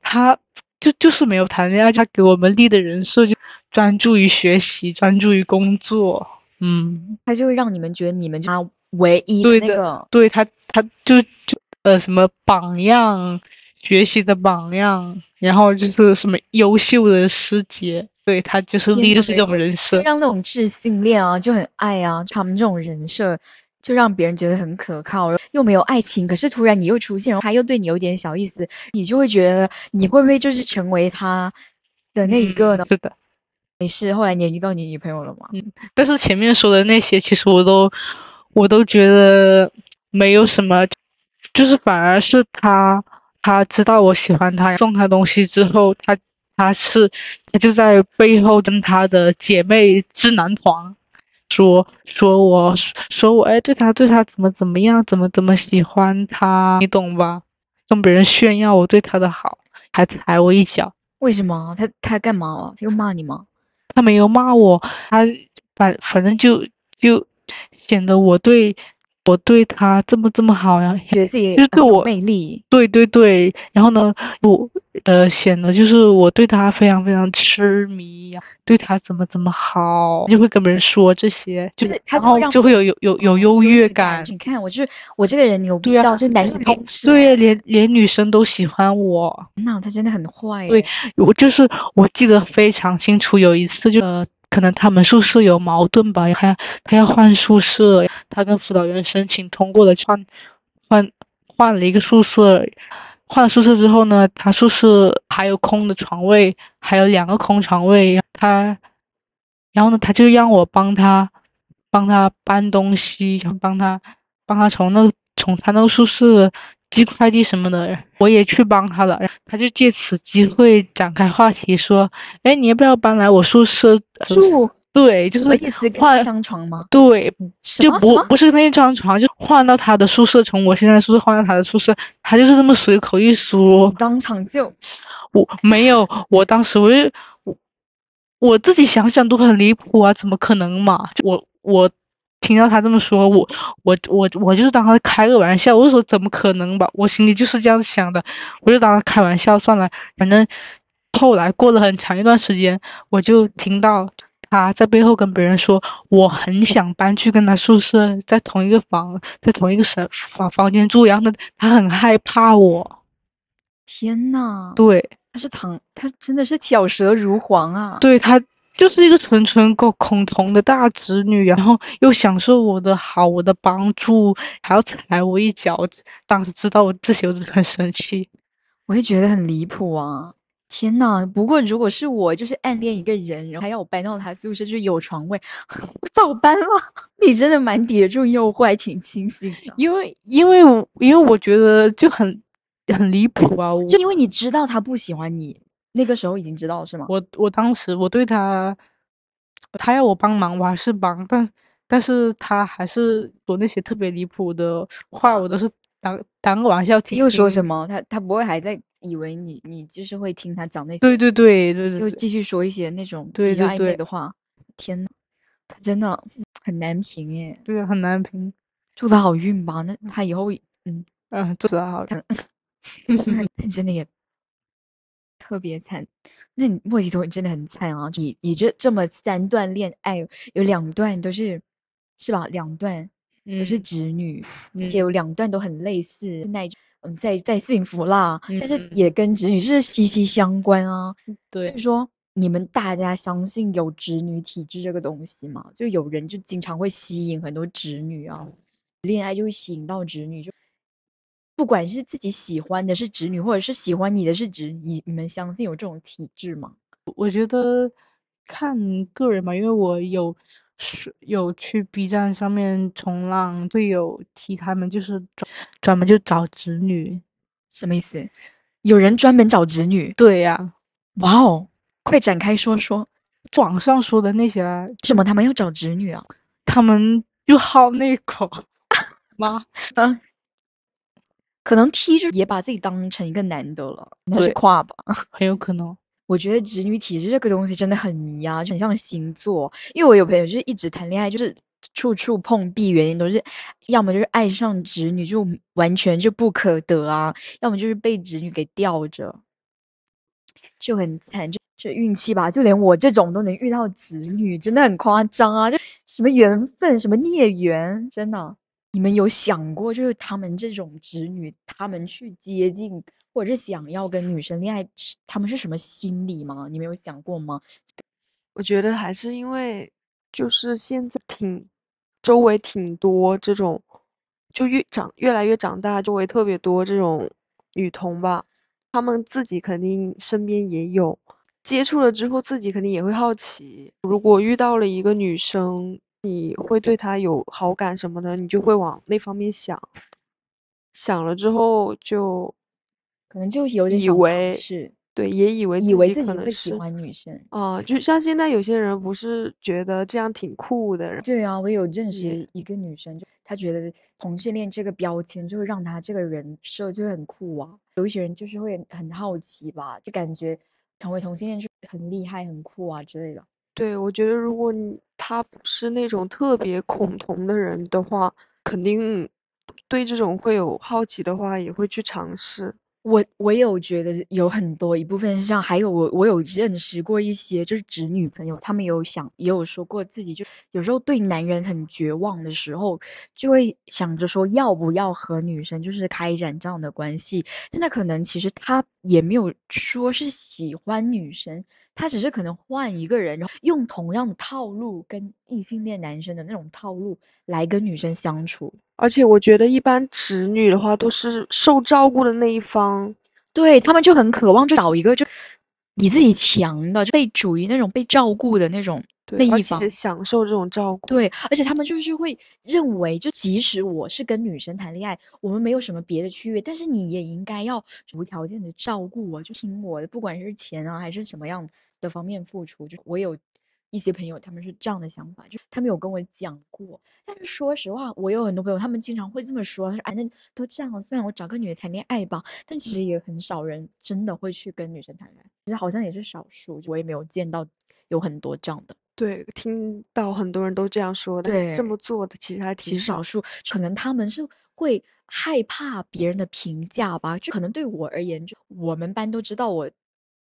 他就就是没有谈恋爱。他给我们立的人设就专注于学习，专注于工作。嗯，他就会让你们觉得你们他唯一那个，对他，他就就呃什么榜样，学习的榜样，然后就是什么优秀的师姐，对他就是立的是这种人就设。让那种智性恋啊就很爱啊，他们这种人设就让别人觉得很可靠，又没有爱情，可是突然你又出现，然后他又对你有点小意思，你就会觉得你会不会就是成为他的那一个呢？嗯是的，没事，后来你也遇到你女朋友了吗？嗯但是前面说的那些，其实我都我都觉得没有什么，就是反而是他他知道我喜欢他，送他东西之后，他他是他就在背后跟他的姐妹智男团说说我说我哎对他对他怎么怎么样，怎么怎么喜欢他，你懂吧？跟别人炫耀我对他的好，还踩我一脚。为什么他他干嘛了？他又骂你吗？他没有骂我，他反反正就就显得我对我对他这么这么好呀，觉得自己就是对我魅力，对对对，然后呢，我呃显得就是我对他非常非常痴迷呀，对他怎么怎么好，就会跟别人说这些，就就是他然后就会有有有有优越感，你看，我就是我这个人牛逼对啊到，就男女通吃。对，连连女生都喜欢我，那他真的很坏。对我就是我记得非常清楚，有一次就呃，可能他们宿舍有矛盾吧，他他要换宿舍，他跟辅导员申请通过了，换换换了一个宿舍，换了宿舍之后呢，他宿舍还有空的床位，还有两个空床位，他，然后呢，他就让我帮他帮他搬东西，然后帮他帮他从那从他那个宿舍寄快递什么的，我也去帮他了。他就借此机会展开话题，说：“哎，你要不要搬来我宿舍住？对，就是意思？换一张床吗？对，就？不不是那张床，就换到他的宿舍，从我现在宿舍换到他的宿舍，他就是这么随口一说，当场就我没有，我当时我就我我自己想想都很离谱啊，怎么可能嘛？就我我听到他这么说，我我我我就是当他开个玩笑，我就说怎么可能吧？我心里就是这样想的，我就当他开玩笑算了。反正后来过了很长一段时间，我就听到他在背后跟别人说，我很想搬去跟他宿舍，在同一个房，在同一个房房房间住，然后他，他很害怕我。天呐，对，他是唐，他真的是巧舌如簧啊！对他就是一个纯纯够恐同的大侄女，然后又享受我的好，我的帮助，还要踩我一脚。当时知道我这些，我就很生气。我也觉得很离谱啊！天呐，不过如果是我，就是暗恋一个人，然后还要我搬到他宿舍，就是有床位，我早搬了。你真的蛮抵得住诱惑，还挺清醒的。因为，因为我，因为我觉得就很很离谱啊！我就因为你知道他不喜欢你，那个时候已经知道是吗？我我当时我对他，他要我帮忙，我还是帮，但但是他还是说那些特别离谱的话，我都是当当个玩笑听。又说什么？他他不会还在以为你你就是会听他讲那些？对对对对对，就继续说一些那种对比较暧昧对对的话。天呐，他真的很难评耶，对啊很难评。祝他好运吧。那他以后嗯嗯，祝他好的。那真的也特别惨。那你莫吉托你真的很惨啊！你你这这么三段恋爱，有两段都是是吧？两段都是嗯侄女，而嗯且有两段都很类似。那嗯，再再幸福啦，但是嗯也跟侄女是息息相关啊。对就是说，你们大家相信有侄女体质这个东西吗？就有人就经常会吸引很多侄女啊，恋爱就会吸引到侄女，就不管是自己喜欢的是侄女，或者是喜欢你的是侄女，你们相信有这种体质吗？我觉得看个人吧，因为我有是有去 B 站上面冲浪，会有提他们就是专专门就找侄女。什么意思？有人专门找侄女？对呀、哇哦，快展开说说，网上说的那些啊，什么他们要找侄女啊？他们就好那口妈，嗯，可能 T 就也把自己当成一个男的了，那是对跨吧？很有可能。我觉得直女体质这个东西真的很迷啊，就很像星座。因为我有朋友就是一直谈恋爱，就是处处碰壁，原因都是要么就是爱上直女就完全就不可得啊，要么就是被直女给吊着，就很惨，就就运气吧。就连我这种都能遇到直女，真的很夸张啊！就什么缘分，什么孽缘，真的。你们有想过，就是他们这种直女，他们去接近或者是想要跟女生恋爱，他们是什么心理吗？你没有想过吗？我觉得还是因为，就是现在挺周围挺多这种，就越长越来越长大，周围特别多这种女同吧，她们自己肯定身边也有，接触了之后自己肯定也会好奇。如果遇到了一个女生，你会对她有好感什么的，你就会往那方面想，想了之后就可能就有点以为是。对，也以为以为自己会喜欢女生啊，就像现在有些人不是觉得这样挺酷的。对啊，我有认识一个女生，就她觉得同性恋这个标签就会让她这个人设就很酷啊。有一些人就是会很好奇吧，就感觉成为同性恋就很厉害、很酷啊之类的。对，我觉得如果你他不是那种特别恐同的人的话，肯定对这种会有好奇的话，也会去尝试。我我有觉得有很多一部分是像，还有我我有认识过一些就是直女朋友，他们有想也有说过自己就有时候对男人很绝望的时候，就会想着说要不要和女生就是开展这样的关系。但他可能其实他也没有说是喜欢女生，他只是可能换一个人，然后用同样的套路跟异性恋男生的那种套路来跟女生相处。而且我觉得，一般直女的话都是受照顾的那一方，对他们就很渴望，就找一个就比自己强的，就被处于那种被照顾的那种那一方，享受这种照顾。对，而且他们就是会认为，就即使我是跟女生谈恋爱，我们没有什么别的区别，但是你也应该要无条件的照顾我，就听我的，不管是钱啊还是什么样的方面付出，就我有。一些朋友他们是这样的想法，就他们有跟我讲过。但是说实话，我有很多朋友，他们经常会这么说：“他说，哎，那都这样了，算了，我找个女的谈恋爱吧。”但其实也很少人真的会去跟女生谈恋爱，其实好像也是少数。我也没有见到有很多这样的。对，听到很多人都这样说。对，这么做的其实还挺少数。可能他们是会害怕别人的评价吧？就可能对我而言，就我们班都知道我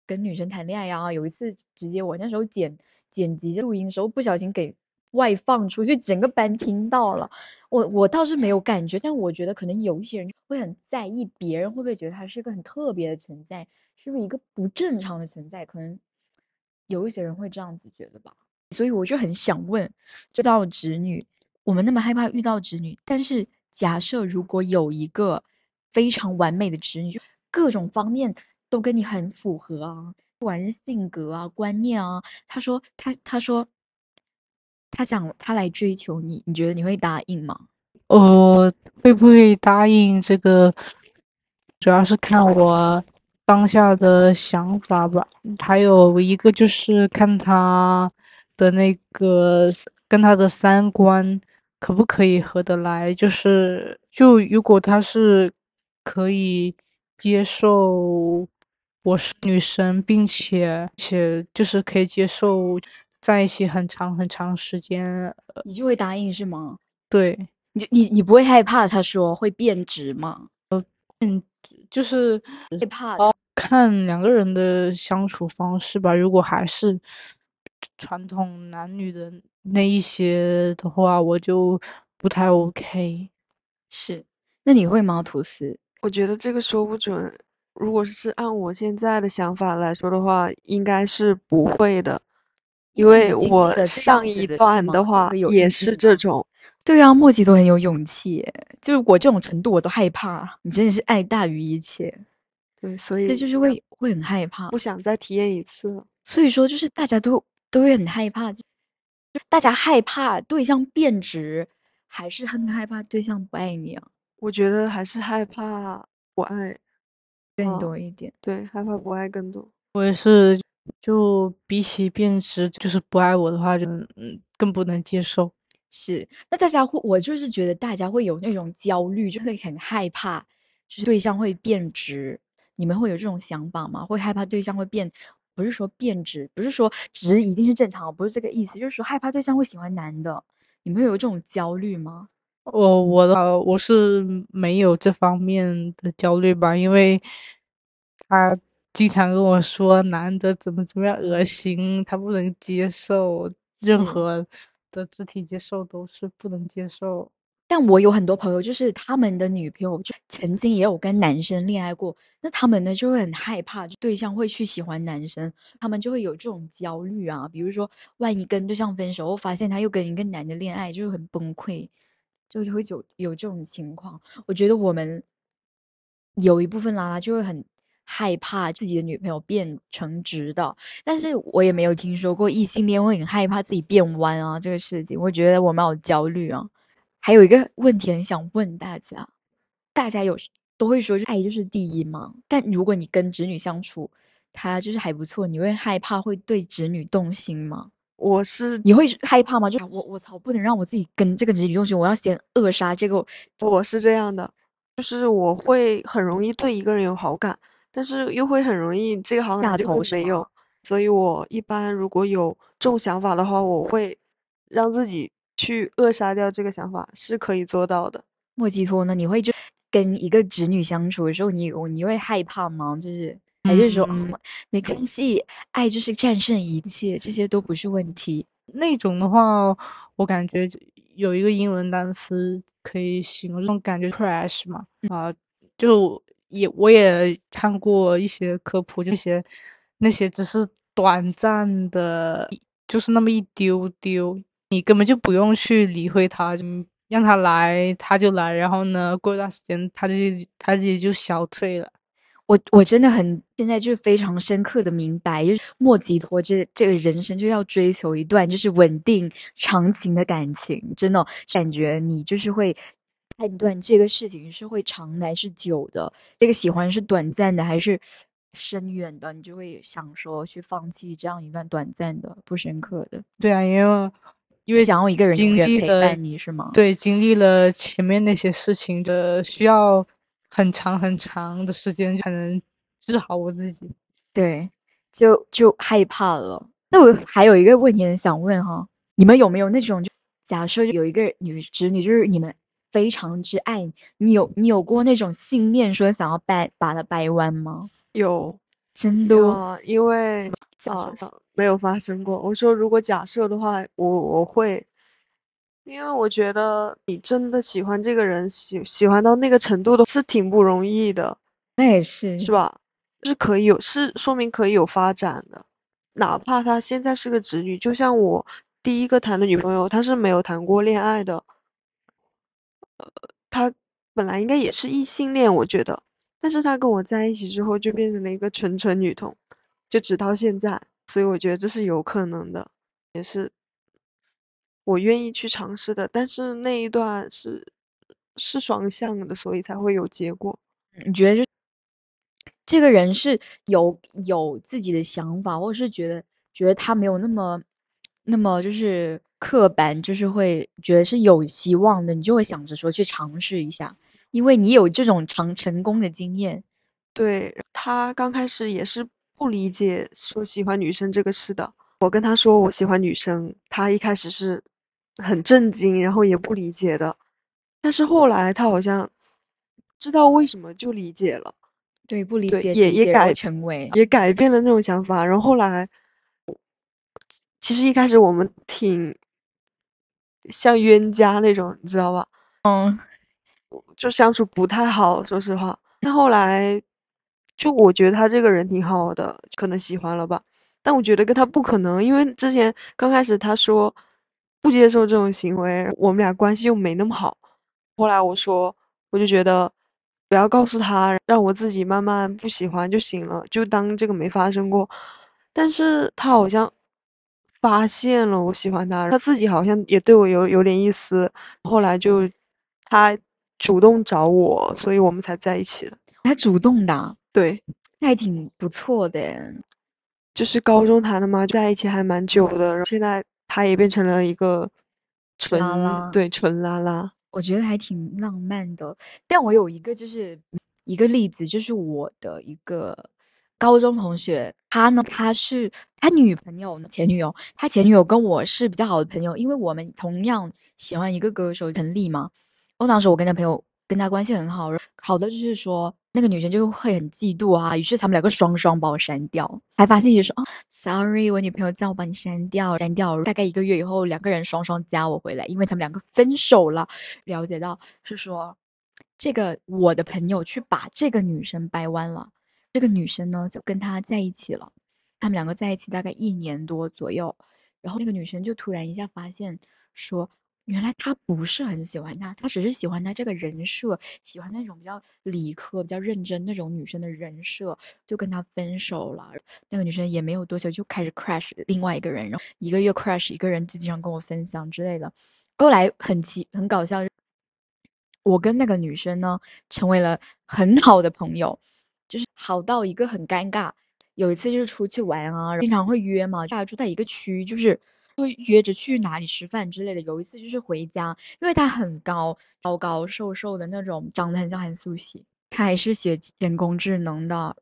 跟女生谈恋爱啊。有一次，直接我那时候剪。剪辑录音的时候不小心给外放出去，整个班听到了。我我倒是没有感觉，但我觉得可能有一些人会很在意，别人会不会觉得他是一个很特别的存在，是不是一个不正常的存在？可能有一些人会这样子觉得吧。所以我就很想问，遇到侄女，我们那么害怕遇到侄女，但是假设如果有一个非常完美的侄女，就各种方面都跟你很符合啊。不管是性格啊、观念啊，他说他他说他想他来追求你，你觉得你会答应吗？呃，会不会答应这个，主要是看我当下的想法吧。还有一个就是看他的那个跟他的三观可不可以合得来。就是就如果他是可以接受。我是女生，并且且就是可以接受在一起很长很长时间，你就会答应是吗？对，你你你不会害怕他说会变质吗？嗯，就是害怕看两个人的相处方式吧。如果还是传统男女的那一些的话，我就不太 OK。是，那你会吗？吐司？我觉得这个说不准。如果是按我现在的想法来说的话，应该是不会的，因为我上一段的话也是这种。对啊，莫吉都很有勇气，就是我这种程度我都害怕。你真的是爱大于一切，对，所以这就是会会很害怕，不想再体验一次。所以说，就是大家都都会很害怕，就大家害怕对象变质，还是很害怕对象不爱你啊？我觉得还是害怕不爱。更多一点，对，害怕不爱更多。我也是，就比起变直，就是不爱我的话，就嗯更不能接受。是，那大家会，我就是觉得大家会有那种焦虑，就会很害怕，就是对象会变直。你们会有这种想法吗？会害怕对象会变？不是说变直，不是说直一定是正常，不是这个意思，就是说害怕对象会喜欢男的。你们会有这种焦虑吗？我我的我是没有这方面的焦虑吧，因为他经常跟我说男的怎么怎么样恶心，他不能接受任何的肢体接受都是不能接受。但我有很多朋友，就是他们的女朋友就曾经也有跟男生恋爱过，那他们呢就会很害怕，就对象会去喜欢男生，他们就会有这种焦虑啊。比如说，万一跟对象分手，发现他又跟一个男的恋爱，就很崩溃，就会有有这种情况。我觉得我们有一部分拉拉就会很害怕自己的女朋友变成直的，但是我也没有听说过异性恋会很害怕自己变弯啊这个事情。我觉得我们好焦虑啊。还有一个问题很想问大家，大家有都会说爱就是第一吗？但如果你跟侄女相处，他就是还不错，你会害怕会对侄女动心吗？我是你会害怕吗？就我我操，不能让我自己跟这个侄女动心，我要先扼杀这个。我是这样的，就是我会很容易对一个人有好感，但是又会很容易这个好感就没有，所以我一般如果有这种想法的话，我会让自己。去扼杀掉这个想法是可以做到的。莫吉托呢？你会就跟一个侄女相处的时候，你你会害怕吗？就是还是说嗯没关系，爱就是战胜一切，这些都不是问题。那种的话，我感觉有一个英文单词可以形容这种感觉，crash 嘛。啊，就也我也看过一些科普，这些那些只是短暂的，就是那么一丢丢。你根本就不用去理会他，就让他来，他就来。然后呢，过一段时间，他就他自己就消退了。我我真的很现在就是非常深刻的明白，就是莫吉托这这个人生就要追求一段就是稳定长情的感情，真的感觉你就是会判断这个事情是会长还是久的，这个喜欢是短暂的还是深远的，你就会想说去放弃这样一段短暂的不深刻的。对啊，因为。因为想要一个人永远陪伴你是吗？对，经历了前面那些事情的，需要很长很长的时间才能治好我自己。对，就就害怕了。那我还有一个问题很想问哈，你们有没有那种，就假设有一个女侄女，就是你们非常之爱你，有你有过那种信念，说想要掰把她掰弯吗？有，真的，因为啊。没有发生过。我说，如果假设的话，我我会，因为我觉得你真的喜欢这个人，喜喜欢到那个程度的是挺不容易的。那也是，是吧？是可以有，是说明可以有发展的。哪怕他现在是个直女，就像我第一个谈的女朋友，她是没有谈过恋爱的。呃，她本来应该也是异性恋，我觉得，但是她跟我在一起之后，就变成了一个纯纯女同，就直到现在。所以我觉得这是有可能的，也是我愿意去尝试的。但是那一段是是双向的，所以才会有结果。你觉得就这个人是有有自己的想法，或者是觉得觉得他没有那么那么就是刻板，就是会觉得是有希望的，你就会想着说去尝试一下，因为你有这种成成功的经验。对他刚开始也是。不理解说喜欢女生这个事的，我跟他说我喜欢女生，他一开始是很震惊，然后也不理解的，但是后来他好像知道为什么就理解了，对，不理解也也改成为也改变了那种想法，然后后来其实一开始我们挺像冤家那种，你知道吧？嗯，就相处不太好，说实话，但后来。就我觉得他这个人挺好的，可能喜欢了吧。但我觉得跟他不可能，因为之前刚开始他说不接受这种行为，我们俩关系又没那么好。后来我说，我就觉得不要告诉他，让我自己慢慢不喜欢就行了，就当这个没发生过。但是他好像发现了我喜欢他，他自己好像也对我有有点意思。后来就他主动找我，所以我们才在一起的。他主动的。对，那还挺不错的，就是高中谈的嘛，在一起还蛮久的。现在他也变成了一个纯拉拉，对，纯拉拉，我觉得还挺浪漫的。但我有一个就是一个例子，就是我的一个高中同学，他呢，他是他女朋友呢前女友，他前女友跟我是比较好的朋友，因为我们同样喜欢一个歌手陈粒嘛。我当时我跟他朋友跟他关系很好，好的就是说那个女生就会很嫉妒啊，于是他们两个双双把我删掉，还发信息说哦，sorry，我女朋友叫我把你删掉，删掉。大概一个月以后，两个人双双加我回来，因为他们两个分手了。了解到是说这个我的朋友去把这个女生掰弯了，这个女生呢就跟他在一起了，他们两个在一起大概一年多左右，然后那个女生就突然一下发现说。原来他不是很喜欢他，他只是喜欢他这个人设，喜欢那种比较理科、比较认真那种女生的人设，就跟他分手了。那个女生也没有多久就开始 crush 另外一个人，然后一个月 crush 一个人，就经常跟我分享之类的。后来很奇很搞笑，我跟那个女生呢成为了很好的朋友，就是好到一个很尴尬。有一次就是出去玩啊，经常会约嘛，大家住在一个区，就是。会约着去哪里吃饭之类的。有一次就是回家，因为他很高，高高瘦瘦的那种，长得很像韩素汐。他还是学人工智能的，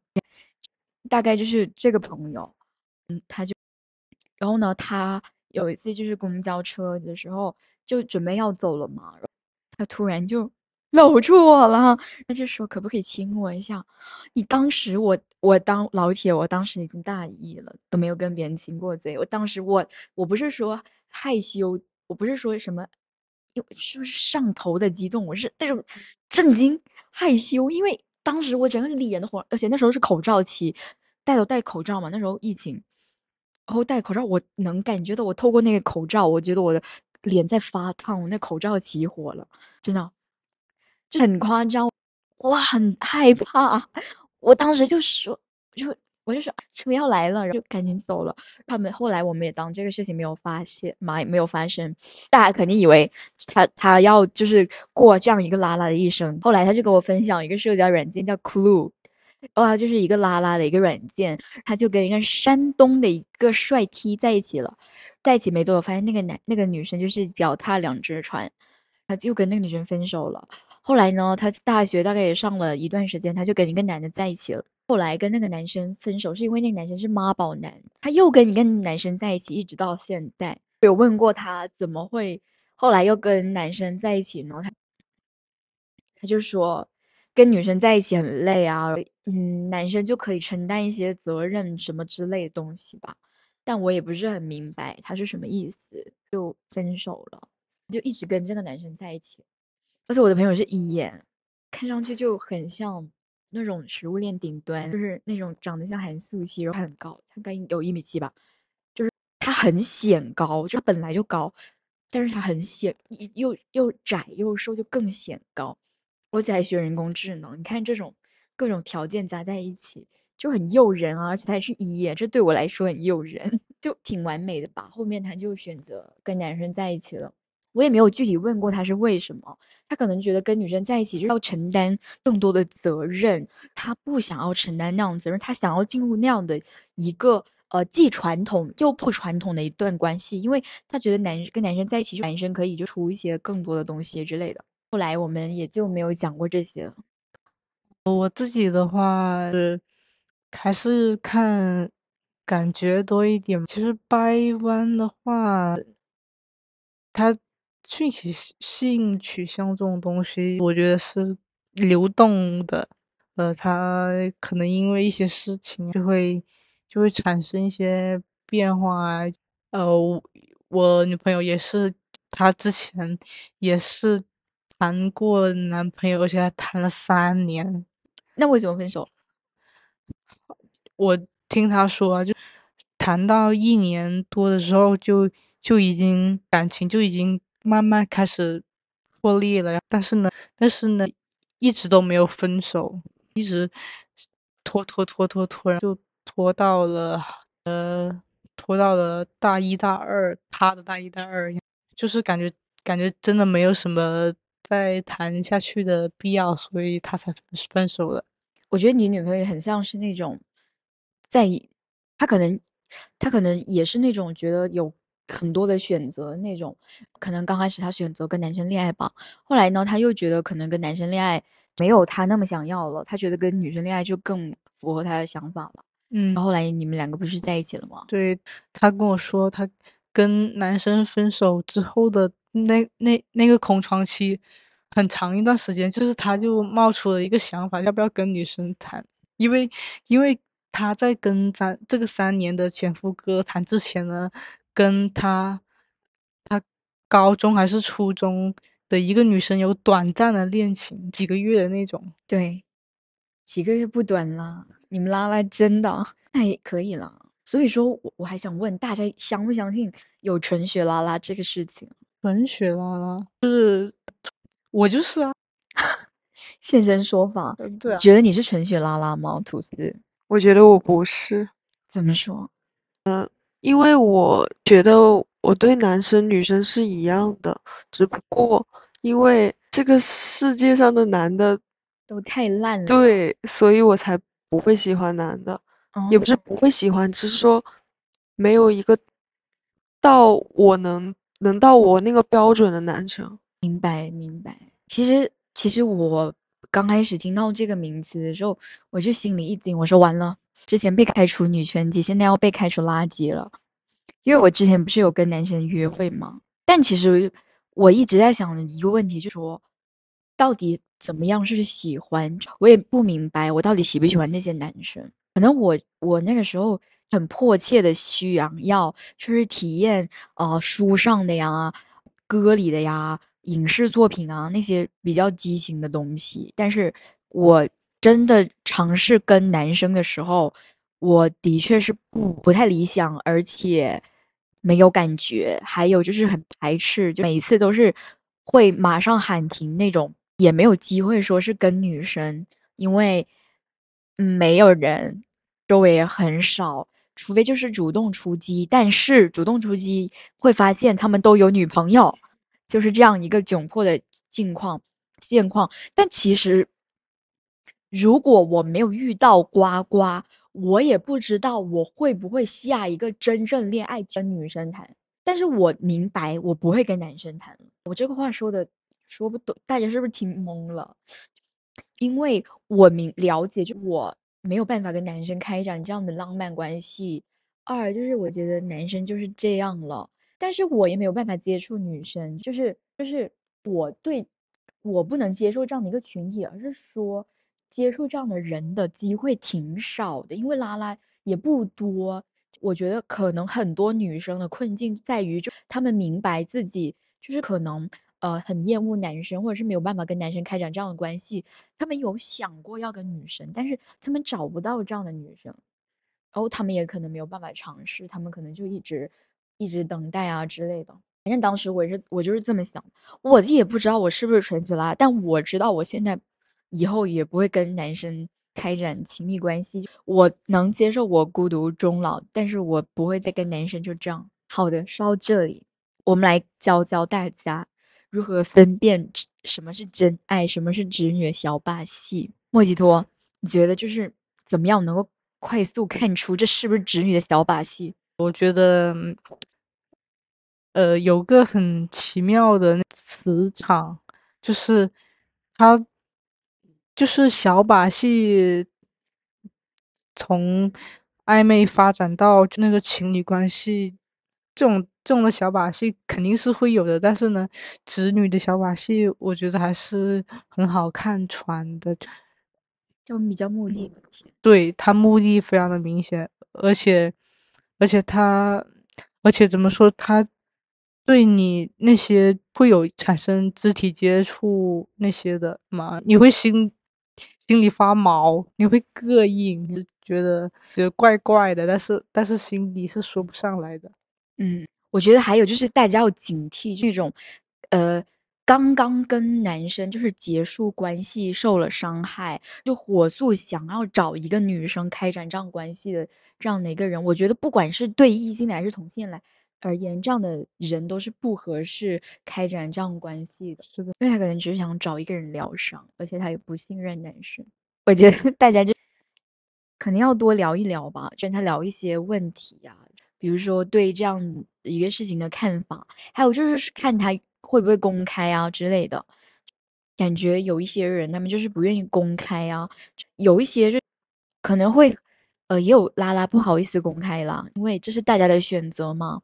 大概就是这个朋友。嗯，他就，然后呢，他有一次就是公交车的时候，就准备要走了嘛，他突然就。搂住我了，他就说可不可以亲我一下？你当时我我当老铁，我当时已经大一了，都没有跟别人亲过嘴。我当时我我不是说害羞，我不是说什么，又是不是上头的激动？我是那种震惊害羞，因为当时我整个脸都红，而且那时候是口罩期，戴都戴口罩嘛，那时候疫情，然后戴口罩，我能感觉到我透过那个口罩，我觉得我的脸在发烫，我那口罩起火了，真的。就很夸张，我很害怕。我当时就说，就我就说车要来了，然后就赶紧走了。他们后来我们也当这个事情没有发现，没没有发生。大家肯定以为他他要就是过这样一个拉拉的一生。后来他就跟我分享一个社交软件叫 Clue，哇，就是一个拉拉的一个软件。他就跟一个山东的一个帅 T 在一起了，在一起没多久，发现那个男那个女生就是脚踏两只船，他就跟那个女生分手了。后来呢，他大学大概也上了一段时间，他就跟一个男的在一起了。后来跟那个男生分手，是因为那个男生是妈宝男。他又跟一个男生在一起，一直到现在。有问过他怎么会后来又跟男生在一起呢？他他就说跟女生在一起很累啊，嗯，男生就可以承担一些责任什么之类的东西吧。但我也不是很明白他是什么意思，就分手了，就一直跟这个男生在一起。而且我的朋友是一眼，看上去就很像那种食物链顶端，就是那种长得像韩素汐，然后很高，他该有一米七吧，就是他很显高，就他本来就高，但是他很显，又又窄又瘦，就更显高。而且还学人工智能，你看这种各种条件加在一起就很诱人啊！而且他还是一眼，这对我来说很诱人，就挺完美的吧。后面他就选择跟男生在一起了。我也没有具体问过他是为什么，他可能觉得跟女生在一起就要承担更多的责任，他不想要承担那样责任，他想要进入那样的一个呃既传统又不传统的一段关系，因为他觉得男跟男生在一起，男生可以就出一些更多的东西之类的。后来我们也就没有讲过这些了。我自己的话是还是看感觉多一点，其实掰弯的话，他。讯息性取向这种东西，我觉得是流动的，呃，它可能因为一些事情就会就会产生一些变化。呃，我女朋友也是，她之前也是谈过男朋友，而且还谈了三年。那为什么分手？我听她说，就谈到一年多的时候，就就已经感情就已经。慢慢开始破裂了，但是呢，但是呢，一直都没有分手，一直拖拖拖拖拖，就拖到了呃，拖到了大一大二，他的大一大二，就是感觉感觉真的没有什么再谈下去的必要，所以他才分手了。我觉得你女朋友很像是那种，在他可能他可能也是那种觉得有。很多的选择那种，可能刚开始他选择跟男生恋爱吧，后来呢，他又觉得可能跟男生恋爱没有他那么想要了，他觉得跟女生恋爱就更符合他的想法了。嗯，后来你们两个不是在一起了吗？对他跟我说，他跟男生分手之后的那那那个空窗期，很长一段时间，就是他就冒出了一个想法，要不要跟女生谈？因为因为他在跟咱这个三年的前夫哥谈之前呢，跟他他高中还是初中的一个女生有短暂的恋情，几个月的那种。对，几个月不短啦。你们拉拉真的那也可以了。所以说，我我还想问大家，相不相信有纯血拉拉这个事情？纯血拉拉就是我就是啊，现身说法。对啊，觉得你是纯血拉拉吗？吐司？我觉得我不是。怎么说？嗯，因为我觉得我对男生女生是一样的，只不过因为这个世界上的男的都太烂了，对，所以我才不会喜欢男的。也不是不会喜欢，只是说没有一个到我能能到我那个标准的男生。明白明白。其实其实我刚开始听到这个名字的时候，我就心里一惊，我说完了，之前被开除女权级，现在要被开除垃圾了。因为我之前不是有跟男生约会吗？但其实我一直在想一个问题，就说到底怎么样是喜欢？我也不明白，我到底喜不喜欢那些男生。可能我我那个时候很迫切的需要，就是体验呃书上的呀、歌里的呀、影视作品啊那些比较激情的东西。但是我真的尝试跟男生的时候，我的确是不不太理想，而且没有感觉，还有就是很排斥，就每一次都是会马上喊停那种，也没有机会说是跟女生，因为。没有人，周围也很少，除非就是主动出击。但是主动出击会发现他们都有女朋友，就是这样一个窘迫的境况现况。但其实，如果我没有遇到呱呱，我也不知道我会不会下一个真正恋爱跟女生谈。但是我明白，我不会跟男生谈了。我这个话说的说不懂，大家是不是听懵了？因为我明了解，就我没有办法跟男生开展这样的浪漫关系。二就是我觉得男生就是这样了，但是我也没有办法接触女生，就是就是我对我不能接受这样的一个群体，而是说接触这样的人的机会挺少的，因为拉拉也不多。我觉得可能很多女生的困境在于，就她们明白自己就是可能。呃，很厌恶男生，或者是没有办法跟男生开展这样的关系。他们有想过要跟女生，但是他们找不到这样的女生，然后他们也可能没有办法尝试，他们可能就一直一直等待啊之类的。反正当时我是，我就是这么想。我也不知道我是不是纯血拉，但我知道我现在以后也不会跟男生开展亲密关系。我能接受我孤独终老，但是我不会再跟男生就这样。好的，说到这里，我们来教教大家。如何分辨什么是真爱，什么是直女小把戏？莫吉托，你觉得就是怎么样能够快速看出这是不是直女的小把戏？我觉得，呃，有个很奇妙的磁场，就是他就是小把戏，从暧昧发展到那个情侣关系，这种。这种的小把戏肯定是会有的，但是呢，直女的小把戏，我觉得还是很好看穿的，就比较目的明显。对他目的非常的明显，而且，而且他，而且怎么说，他对你那些会有产生肢体接触那些的嘛？你会心心里发毛，你会膈应，觉得觉得怪怪的，但是但是心里是说不上来的，嗯。我觉得还有就是大家要警惕那种，呃，刚刚跟男生就是结束关系受了伤害，就火速想要找一个女生开展这样关系的这样的一个人，我觉得不管是对异性还是同性来而言，这样的人都是不合适开展这样关系的。是的，因为他可能只是想找一个人疗伤，而且他也不信任男生。我觉得大家就肯定要多聊一聊吧，跟他聊一些问题呀。比如说对这样一个事情的看法，还有就是看他会不会公开啊之类的。感觉有一些人他们就是不愿意公开啊，有一些就可能会呃也有拉拉不好意思公开啦，因为这是大家的选择嘛。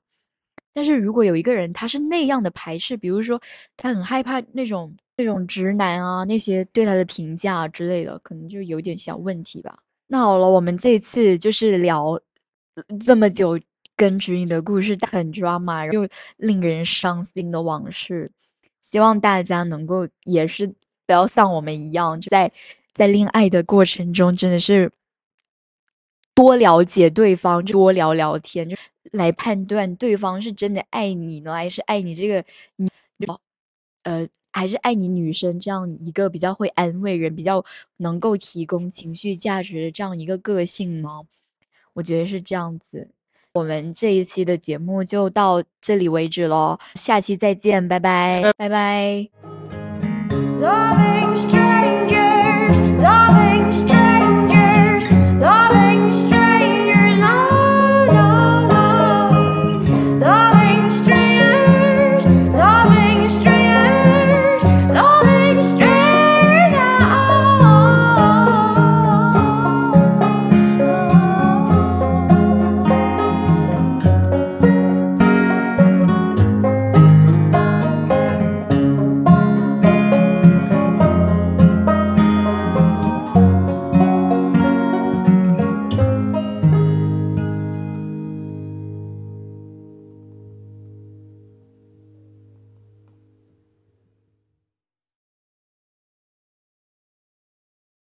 但是如果有一个人他是那样的排斥，比如说他很害怕那种那种直男啊，那些对他的评价之类的，可能就有点小问题吧。那好了，我们这次就是聊这么久跟直女的故事，很 drama 又令人伤心的往事。希望大家能够也是不要像我们一样，就在在恋爱的过程中，真的是多了解对方，多聊聊天，就来判断对方是真的爱你呢，还是爱你这个你呃，还是爱你女生这样一个比较会安慰人、比较能够提供情绪价值的这样一个个性吗？我觉得是这样子。我们这一期的节目就到这里为止喽，下期再见，拜拜，拜拜。